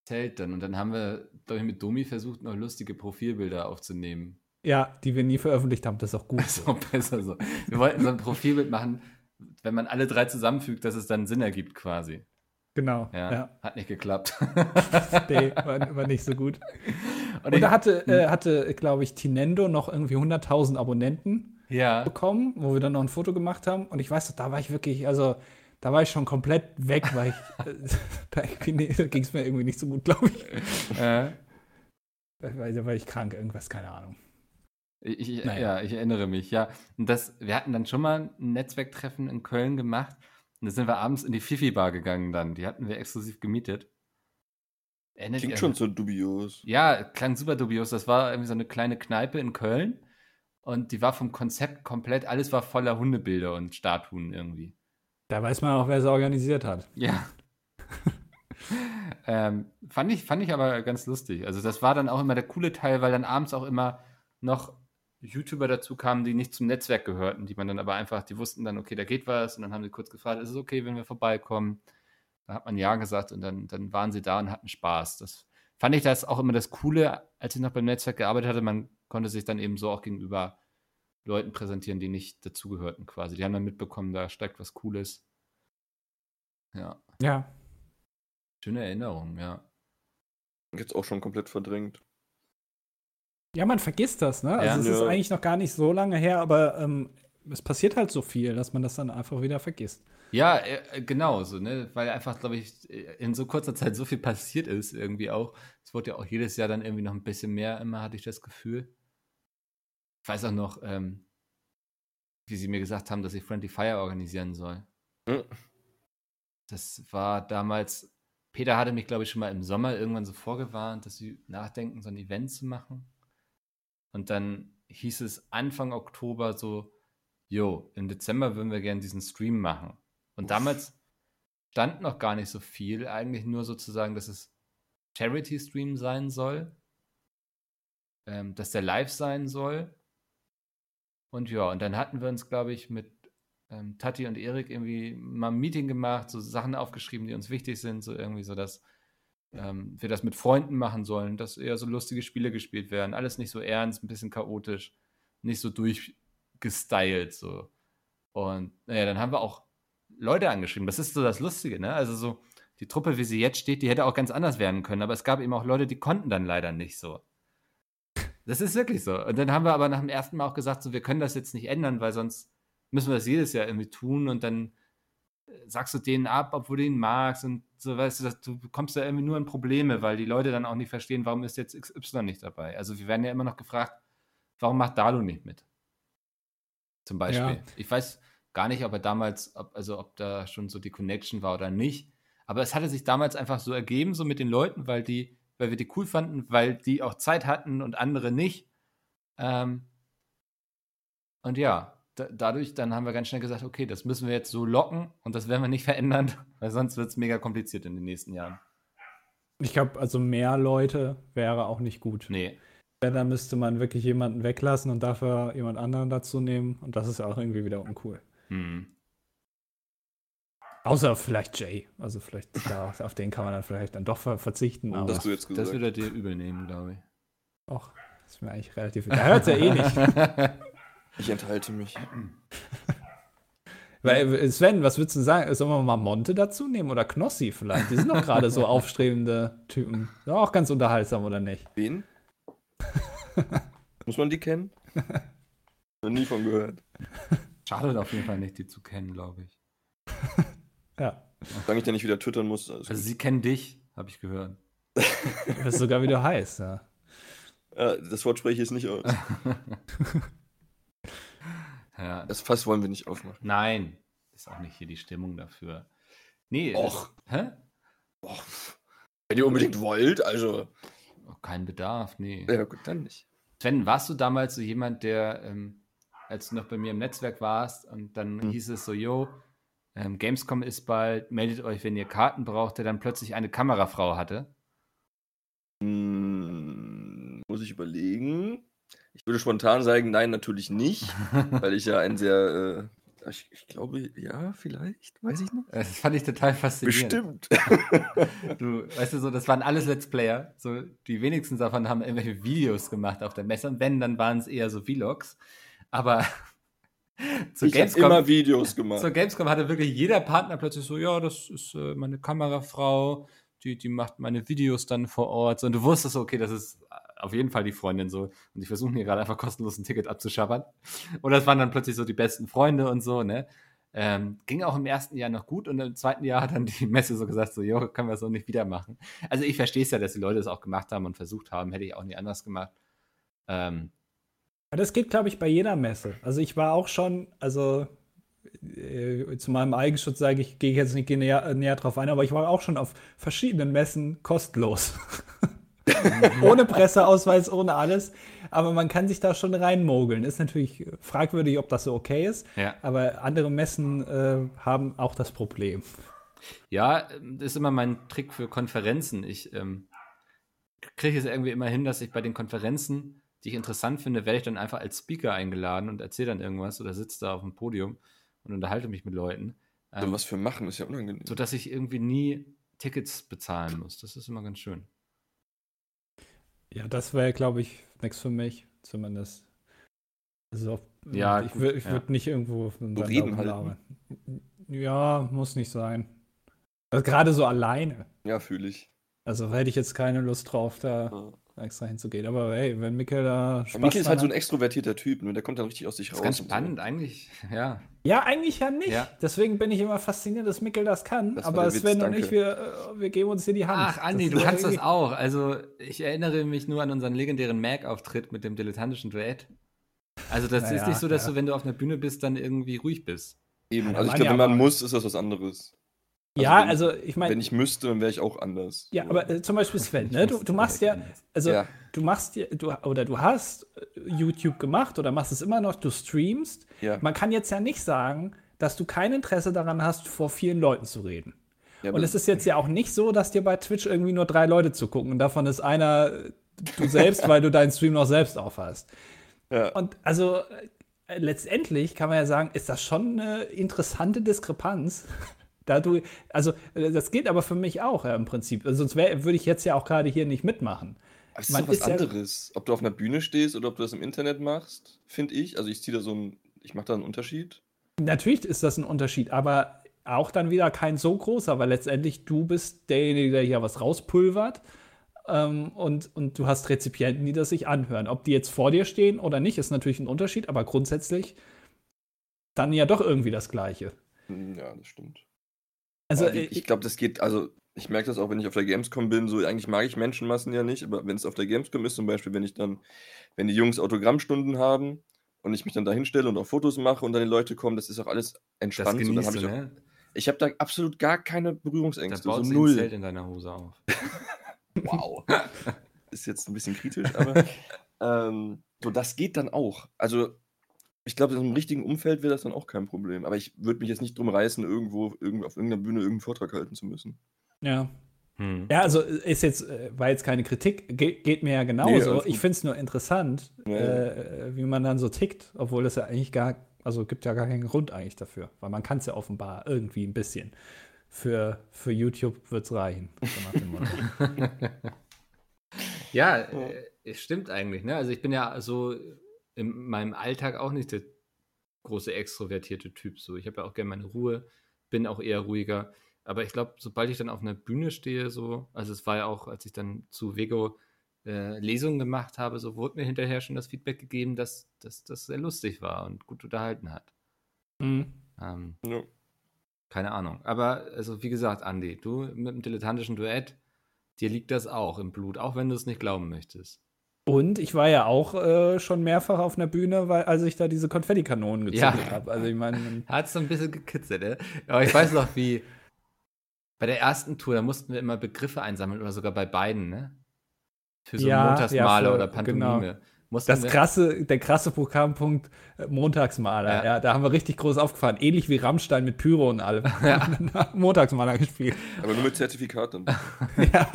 Zelt dann und dann haben wir, glaube ich, mit Domi versucht, noch lustige Profilbilder aufzunehmen. ja, die wir nie veröffentlicht haben, das ist auch gut. Das ist auch besser so. Wir wollten so ein Profilbild machen, wenn man alle drei zusammenfügt, dass es dann Sinn ergibt quasi. Genau. Ja, Ja. hat nicht geklappt. Nee, war, war nicht so gut. Und Und da hatte, äh, hatte glaube ich, Tinendo noch irgendwie 100.000 Abonnenten ja, bekommen, wo wir dann noch ein Foto gemacht haben. Und ich weiß, noch, da war ich wirklich, also da war ich schon komplett weg, weil ich, äh, da, nicht- da ging es mir irgendwie nicht so gut, glaube ich. äh, Weil da war ich krank, irgendwas, keine Ahnung. Ich, ich, Naja. Ja, ich erinnere mich, ja. Und das, wir hatten dann schon mal ein Netzwerktreffen in Köln gemacht. Und da sind wir abends in die Fifi-Bar gegangen dann. Die hatten wir exklusiv gemietet. Erinnert Klingt ihr- schon so dubios. Ja, klang super dubios. Das war irgendwie so eine kleine Kneipe in Köln. Und die war vom Konzept komplett, alles war voller Hundebilder und Statuen irgendwie. Da weiß man auch, wer es organisiert hat. Ja. ähm, fand, ich, fand ich aber ganz lustig. Also das war dann auch immer der coole Teil, weil dann abends auch immer noch YouTuber dazu kamen, die nicht zum Netzwerk gehörten, die man dann aber einfach, die wussten dann, okay, da geht was und dann haben sie kurz gefragt, ist es okay, wenn wir vorbeikommen? Da hat man Ja gesagt und dann, dann waren sie da und hatten Spaß. Das fand ich das auch immer das Coole, als ich noch beim Netzwerk gearbeitet hatte, man konnte sich dann eben so auch gegenüber Leuten präsentieren, die nicht dazugehörten quasi. Die haben dann mitbekommen, da steigt was Cooles. Ja. Ja. Schöne Erinnerung, ja. Jetzt auch schon komplett verdrängt. Ja, man vergisst das, ne? Also Ja. es ist Ja. eigentlich noch gar nicht so lange her, aber ähm, es passiert halt so viel, dass man das dann einfach wieder vergisst. Ja, äh, genau, so, ne? Weil einfach, glaube ich, in so kurzer Zeit so viel passiert ist, irgendwie auch. Es wurde ja auch jedes Jahr dann irgendwie noch ein bisschen mehr, immer hatte ich das Gefühl. Ich weiß auch noch, ähm, wie sie mir gesagt haben, dass ich Friendly Fire organisieren soll. Hm. Das war damals, Peter hatte mich, glaube ich, schon mal im Sommer irgendwann so vorgewarnt, dass sie nachdenken, so ein Event zu machen. Und dann hieß es Anfang Oktober so, jo, im Dezember würden wir gerne diesen Stream machen. Und damals stand noch gar nicht so viel, eigentlich nur sozusagen, dass es Charity-Stream sein soll, ähm, dass der live sein soll. Und ja, und dann hatten wir uns, glaube ich, mit ähm, Tati und Erik irgendwie mal ein Meeting gemacht, so Sachen aufgeschrieben, die uns wichtig sind, so irgendwie so, dass ähm, wir das mit Freunden machen sollen, dass eher so lustige Spiele gespielt werden, alles nicht so ernst, ein bisschen chaotisch, nicht so durchgestylt, so. Und naja, dann haben wir auch Leute angeschrieben. Das ist so das Lustige, ne? Also so, die Truppe, wie sie jetzt steht, die hätte auch ganz anders werden können, aber es gab eben auch Leute, die konnten dann leider nicht so. Das ist wirklich so. Und dann haben wir aber nach dem ersten Mal auch gesagt, so, wir können das jetzt nicht ändern, weil sonst müssen wir das jedes Jahr irgendwie tun und dann äh, sagst du denen ab, obwohl du ihn magst und so, weißt du, dass du kommst da irgendwie nur in Probleme, weil die Leute dann auch nicht verstehen, warum ist jetzt XY nicht dabei. Also wir werden ja immer noch gefragt, warum macht Dalu nicht mit? Zum Beispiel. Ja. Ich weiß gar nicht, ob er damals, ob, also ob da schon so die Connection war oder nicht. Aber es hatte sich damals einfach so ergeben, so mit den Leuten, weil die, weil wir die cool fanden, weil die auch Zeit hatten und andere nicht. Ähm, und ja, da, dadurch dann haben wir ganz schnell gesagt, okay, das müssen wir jetzt so locken und das werden wir nicht verändern, weil sonst wird es mega kompliziert in den nächsten Jahren. Ich glaube, also mehr Leute wäre auch nicht gut. Nee. Da müsste man wirklich jemanden weglassen und dafür jemand anderen dazu nehmen. Und das ist ja auch irgendwie wieder uncool. Hm. Außer vielleicht Jay. Also vielleicht da, auf den kann man dann vielleicht dann doch ver verzichten. Oh, aber das du jetzt Das gesagt. würde er dir übel nehmen, glaube ich. Och, ist mir eigentlich relativ. Da hört ja eh nicht. Ich enthalte mich. Weil, äh, Sven, was würdest du sagen? Sollen wir mal Monte dazu nehmen oder Knossi vielleicht? Die sind doch gerade so aufstrebende Typen. Ja, auch ganz unterhaltsam, oder nicht? Wen? Muss man die kennen? Noch nie von gehört. Schadet auf jeden Fall nicht, die zu kennen, glaube ich. Ja. Solange ich da nicht wieder twittern muss. Also Also sie kennen dich, habe ich gehört. Du bist sogar, wie du heißt, ja. ja, das Wort spreche ich jetzt nicht aus. Ja. Das Fass wollen wir nicht aufmachen. Nein, ist auch nicht hier die Stimmung dafür. Nee, Och. das- hä? Boah, wenn ihr unbedingt wollt, also. Oh, kein Bedarf, nee. Ja, gut, dann nicht. Sven, warst du damals so jemand, der, ähm, als du noch bei mir im Netzwerk warst und dann Hm. hieß es so, yo, ähm, Gamescom ist bald, meldet euch, wenn ihr Karten braucht, der dann plötzlich eine Kamerafrau hatte? Hm, muss ich überlegen. Ich würde spontan sagen, nein, natürlich nicht, weil ich ja ein sehr, äh, ich, ich glaube, ja, vielleicht, weiß ich nicht. Das fand ich total faszinierend. Bestimmt. Du, weißt du, so, das waren alles Let's Player. So, die wenigsten davon haben irgendwelche Videos gemacht auf der Messe. Und wenn, dann waren es eher so Vlogs. Aber zur ich Gamescom, immer Videos gemacht. zur Gamescom hatte wirklich jeder Partner plötzlich so, ja, das ist äh, meine Kamerafrau, die, die macht meine Videos dann vor Ort. Und du wusstest, so, okay, das ist auf jeden Fall die Freundin so. Und die versuchen hier gerade einfach kostenlos ein Ticket abzuschabbern. Und das waren dann plötzlich so die besten Freunde und so, ne? Ähm, ging auch im ersten Jahr noch gut und im zweiten Jahr hat dann die Messe so gesagt, so, jo, können wir so nicht wieder machen. Also ich verstehe es ja, dass die Leute es auch gemacht haben und versucht haben, hätte ich auch nie anders gemacht. Ähm, das geht, glaube ich, bei jeder Messe. Also ich war auch schon, also äh, zu meinem Eigenschutz sage ich, gehe ich jetzt nicht näher, äh, näher drauf ein, aber ich war auch schon auf verschiedenen Messen kostenlos. ohne Presseausweis, ohne alles. Aber man kann sich da schon reinmogeln. Ist natürlich fragwürdig, ob das so okay ist. ja. Aber andere Messen äh, haben auch das Problem. Ja, das ist immer mein Trick für Konferenzen. Ich ähm, kriege es irgendwie immer hin, dass ich bei den Konferenzen, die ich interessant finde, werde ich dann einfach als Speaker eingeladen und erzähle dann irgendwas oder sitze da auf dem Podium und unterhalte mich mit Leuten. So Ähm, was für machen, ist ja unangenehm. sodass ich irgendwie nie Tickets bezahlen muss. Das ist immer ganz schön. Ja, das wäre, glaube ich, nichts für mich, zumindest. Also, Ja, ich würde ja. würd nicht irgendwo So seinem reden halten. Ja, muss nicht sein. Also gerade so alleine. Ja, fühle ich. Also hätte ich jetzt keine Lust drauf, da Ja. Extra hinzugehen. Aber hey, wenn Mikkel da Spaß Miki ist halt so ein extrovertierter Typ, ne? der kommt dann richtig aus sich Das raus. ist ganz und so. spannend eigentlich. Ja. Ja, eigentlich ja nicht. Ja. Deswegen bin ich immer fasziniert, dass Mikkel das kann. Das aber Witz, Sven und danke. ich, wir, äh, wir geben uns hier die Hand. Ach, Andi, Das du kannst das auch. Also, ich erinnere mich nur an unseren legendären Mac-Auftritt mit dem dilettantischen Duett. Also, das Naja, ist nicht so, dass ja. du, wenn du auf einer Bühne bist, dann irgendwie ruhig bist. Eben, also ich glaube, wenn man muss, ist das was anderes. Ja, wenn- also ich meine, Wenn ich müsste, dann wäre ich auch anders. ja, aber äh, zum Beispiel Sven, ne? du, du machst ja, also Ja. du machst ja, du, oder du hast äh, YouTube gemacht oder machst es immer noch, du streamst. Ja. Man kann jetzt ja nicht sagen, dass du kein Interesse daran hast, vor vielen Leuten zu reden. ja, Und es ist jetzt ja auch nicht so, dass dir bei Twitch irgendwie nur drei Leute zugucken und davon ist einer äh, du selbst, weil du deinen Stream noch selbst aufhast. ja. Und also äh, letztendlich kann man ja sagen, ist das schon eine interessante Diskrepanz. Da du, also äh, das geht aber für mich auch ja, im Prinzip. Also, sonst wär- würde ich jetzt ja auch gerade hier nicht mitmachen. Aber es ist doch was ist ja- anderes. Ob du auf einer Bühne stehst oder ob du das im Internet machst, finde ich. Also ich ziehe da so ein, ich mache da einen Unterschied. Natürlich ist das ein Unterschied, aber auch dann wieder kein so großer, weil letztendlich du bist derjenige, der hier was rauspulvert. Ähm, und, und du hast Rezipienten, die das sich anhören. Ob die jetzt vor dir stehen oder nicht, ist natürlich ein Unterschied, aber grundsätzlich dann ja doch irgendwie das Gleiche. Hm, Ja, das stimmt. Also, äh, ich, ich glaube, das geht, also ich merke das auch, wenn ich auf der Gamescom bin, so eigentlich mag ich Menschenmassen ja nicht, aber wenn es auf der Gamescom ist, zum Beispiel, wenn ich dann, wenn die Jungs Autogrammstunden haben und ich mich dann da hinstelle und auch Fotos mache und dann die Leute kommen, das ist auch alles Das entspannt. so, dann genießt ich ne? ich habe da absolut gar keine Da Berührungsängste, so sie ein null. Zelt in deiner Hose auf. Wow. ist jetzt ein bisschen kritisch, aber ähm, so, das geht dann auch. Also, ich glaube, in einem richtigen Umfeld wäre das dann auch kein Problem. Aber ich würde mich jetzt nicht drum reißen, irgendwo, irgendwo auf irgendeiner Bühne irgendeinen Vortrag halten zu müssen. ja. Hm. Ja, also ist jetzt, äh, war jetzt keine Kritik, Ge geht mir ja Nee, genauso. alles ich finde es nur interessant, Ja, äh, wie man dann so tickt, obwohl das ja eigentlich gar, also gibt ja gar keinen Grund eigentlich dafür, weil man kann es ja offenbar irgendwie ein bisschen. Für, für YouTube wird es reichen. So. Ja, äh, es stimmt eigentlich, ne? Also ich bin ja so in meinem Alltag auch nicht der große extrovertierte Typ. So, ich habe ja auch gerne meine Ruhe, bin auch eher ruhiger. Aber ich glaube, sobald ich dann auf einer Bühne stehe, so, also es war ja auch, als ich dann zu Vego äh, Lesungen gemacht habe, so wurde mir hinterher schon das Feedback gegeben, dass das sehr lustig war und gut unterhalten hat. Mhm. Ähm, Ja. keine Ahnung. Aber, also wie gesagt, Andi, du mit dem dilettantischen Duett, dir liegt das auch im Blut, auch wenn du es nicht glauben möchtest. Und ich war ja auch äh, schon mehrfach auf einer Bühne, weil, als ich da diese Konfettikanonen gezündet Ja. habe. Also ich meine, Hat so ein bisschen gekitzelt, ne? Aber ich weiß noch, wie bei der ersten Tour, da mussten wir immer Begriffe einsammeln oder sogar bei beiden, ne? Für so Ja, Montagsmaler ja, für- oder Pantomime. genau. Mussten das krasse, der krasse Programmpunkt äh, Montagsmaler, Ja. ja. da haben wir richtig groß aufgefahren. Ähnlich wie Rammstein mit Pyro und allem. Montagsmaler gespielt. Aber nur mit Zertifikat dann. ja.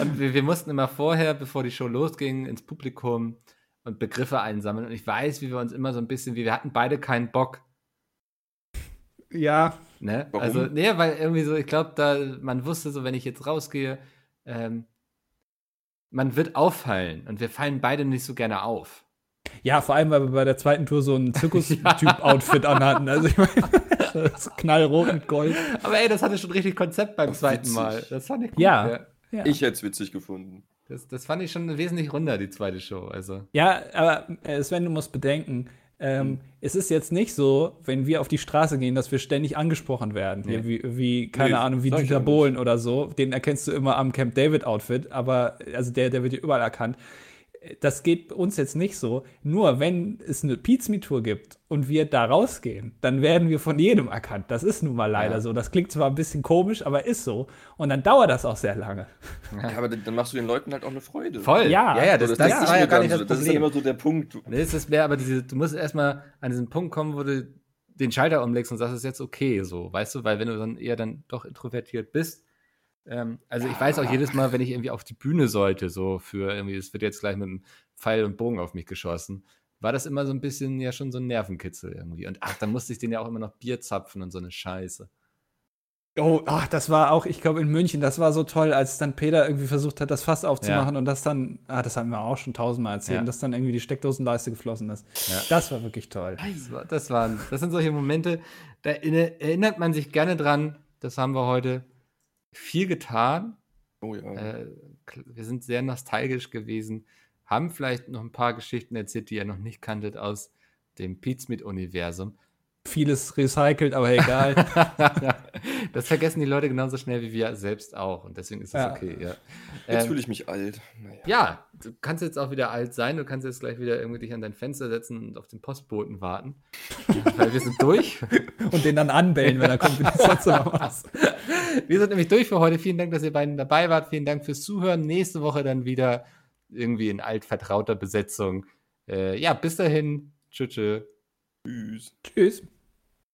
Und wir, wir mussten immer vorher, bevor die Show losging, ins Publikum und Begriffe einsammeln. Und ich weiß, wie wir uns immer so ein bisschen, wie wir hatten beide keinen Bock. ja, Ne? Warum? Also, nee, weil irgendwie so, ich glaube, da, man wusste so, wenn ich jetzt rausgehe, ähm, man wird auffallen und wir fallen beide nicht so gerne auf. Ja, vor allem, weil wir bei der zweiten Tour so ein Zirkus-Typ-Outfit anhatten. Also ich meine, das ist knallrot mit Gold. Aber ey, das hatte schon richtig Konzept beim zweiten witzig. Mal. Das fand ich gut. Ja. Ja. Ich hätte es witzig gefunden. Das, das fand ich schon wesentlich runder, die zweite Show. Also. Ja, aber äh, Sven, du musst bedenken, ähm, es ist jetzt nicht so, wenn wir auf die Straße gehen, dass wir ständig angesprochen werden. Hier, wie, wie, keine Nee, Ahnung, wie Dieter. Bohlen oder so. Den erkennst du immer am Camp David-Outfit, aber also der, der wird hier überall erkannt. Das geht uns jetzt nicht so. Nur wenn es eine Pizza-Tour gibt und wir da rausgehen, dann werden wir von jedem erkannt. Das ist nun mal leider Ja. so. Das klingt zwar ein bisschen komisch, aber ist so. Und dann dauert das auch sehr lange. Ja, aber dann machst du den Leuten halt auch eine Freude. Voll. Ja, ja, ja das, das, denke ich war ja gar nicht das so. Das ist dann Problem. immer so der Punkt. Du- Nee, es ist mehr, aber diese, du musst erstmal an diesen Punkt kommen, wo du den Schalter umlegst und sagst, es ist jetzt okay, so, weißt du, weil wenn du dann eher dann doch introvertiert bist, ähm, also ich weiß auch jedes Mal, wenn ich irgendwie auf die Bühne sollte, so für irgendwie, es wird jetzt gleich mit einem Pfeil und Bogen auf mich geschossen, war das immer so ein bisschen ja schon so ein Nervenkitzel irgendwie. Und ach, dann musste ich den ja auch immer noch Bier zapfen und so eine Scheiße. Oh, ach, das war auch, ich glaube, in München, das war so toll, als dann Peter irgendwie versucht hat, das Fass aufzumachen und das dann, ah, das haben wir auch schon tausendmal erzählt, Ja. dass dann irgendwie die Steckdosenleiste geflossen ist. Ja. Das war wirklich toll. Das, war, das, waren, das sind solche Momente, da inne- erinnert man sich gerne dran. Das haben wir heute viel getan. Oh ja. Äh, wir sind sehr nostalgisch gewesen, haben vielleicht noch ein paar Geschichten erzählt, die ihr noch nicht kanntet aus dem Pizmeet-Universum. Vieles recycelt, aber egal. das vergessen die Leute genauso schnell wie wir selbst auch und deswegen ist es Ja. okay. Ja. Jetzt Ähm, fühle ich mich alt. Naja. ja, du kannst jetzt auch wieder alt sein, du kannst jetzt gleich wieder irgendwie dich an dein Fenster setzen und auf den Postboten warten, weil wir sind durch. und den dann anbellen, wenn er kommt, du sonst immer machst. Wir sind nämlich durch für heute. Vielen Dank, dass ihr beiden dabei wart. Vielen Dank fürs Zuhören. Nächste Woche dann wieder irgendwie in altvertrauter Besetzung. Äh, ja, bis dahin. Tschüss. tschüss. Tschüss. Tschüss.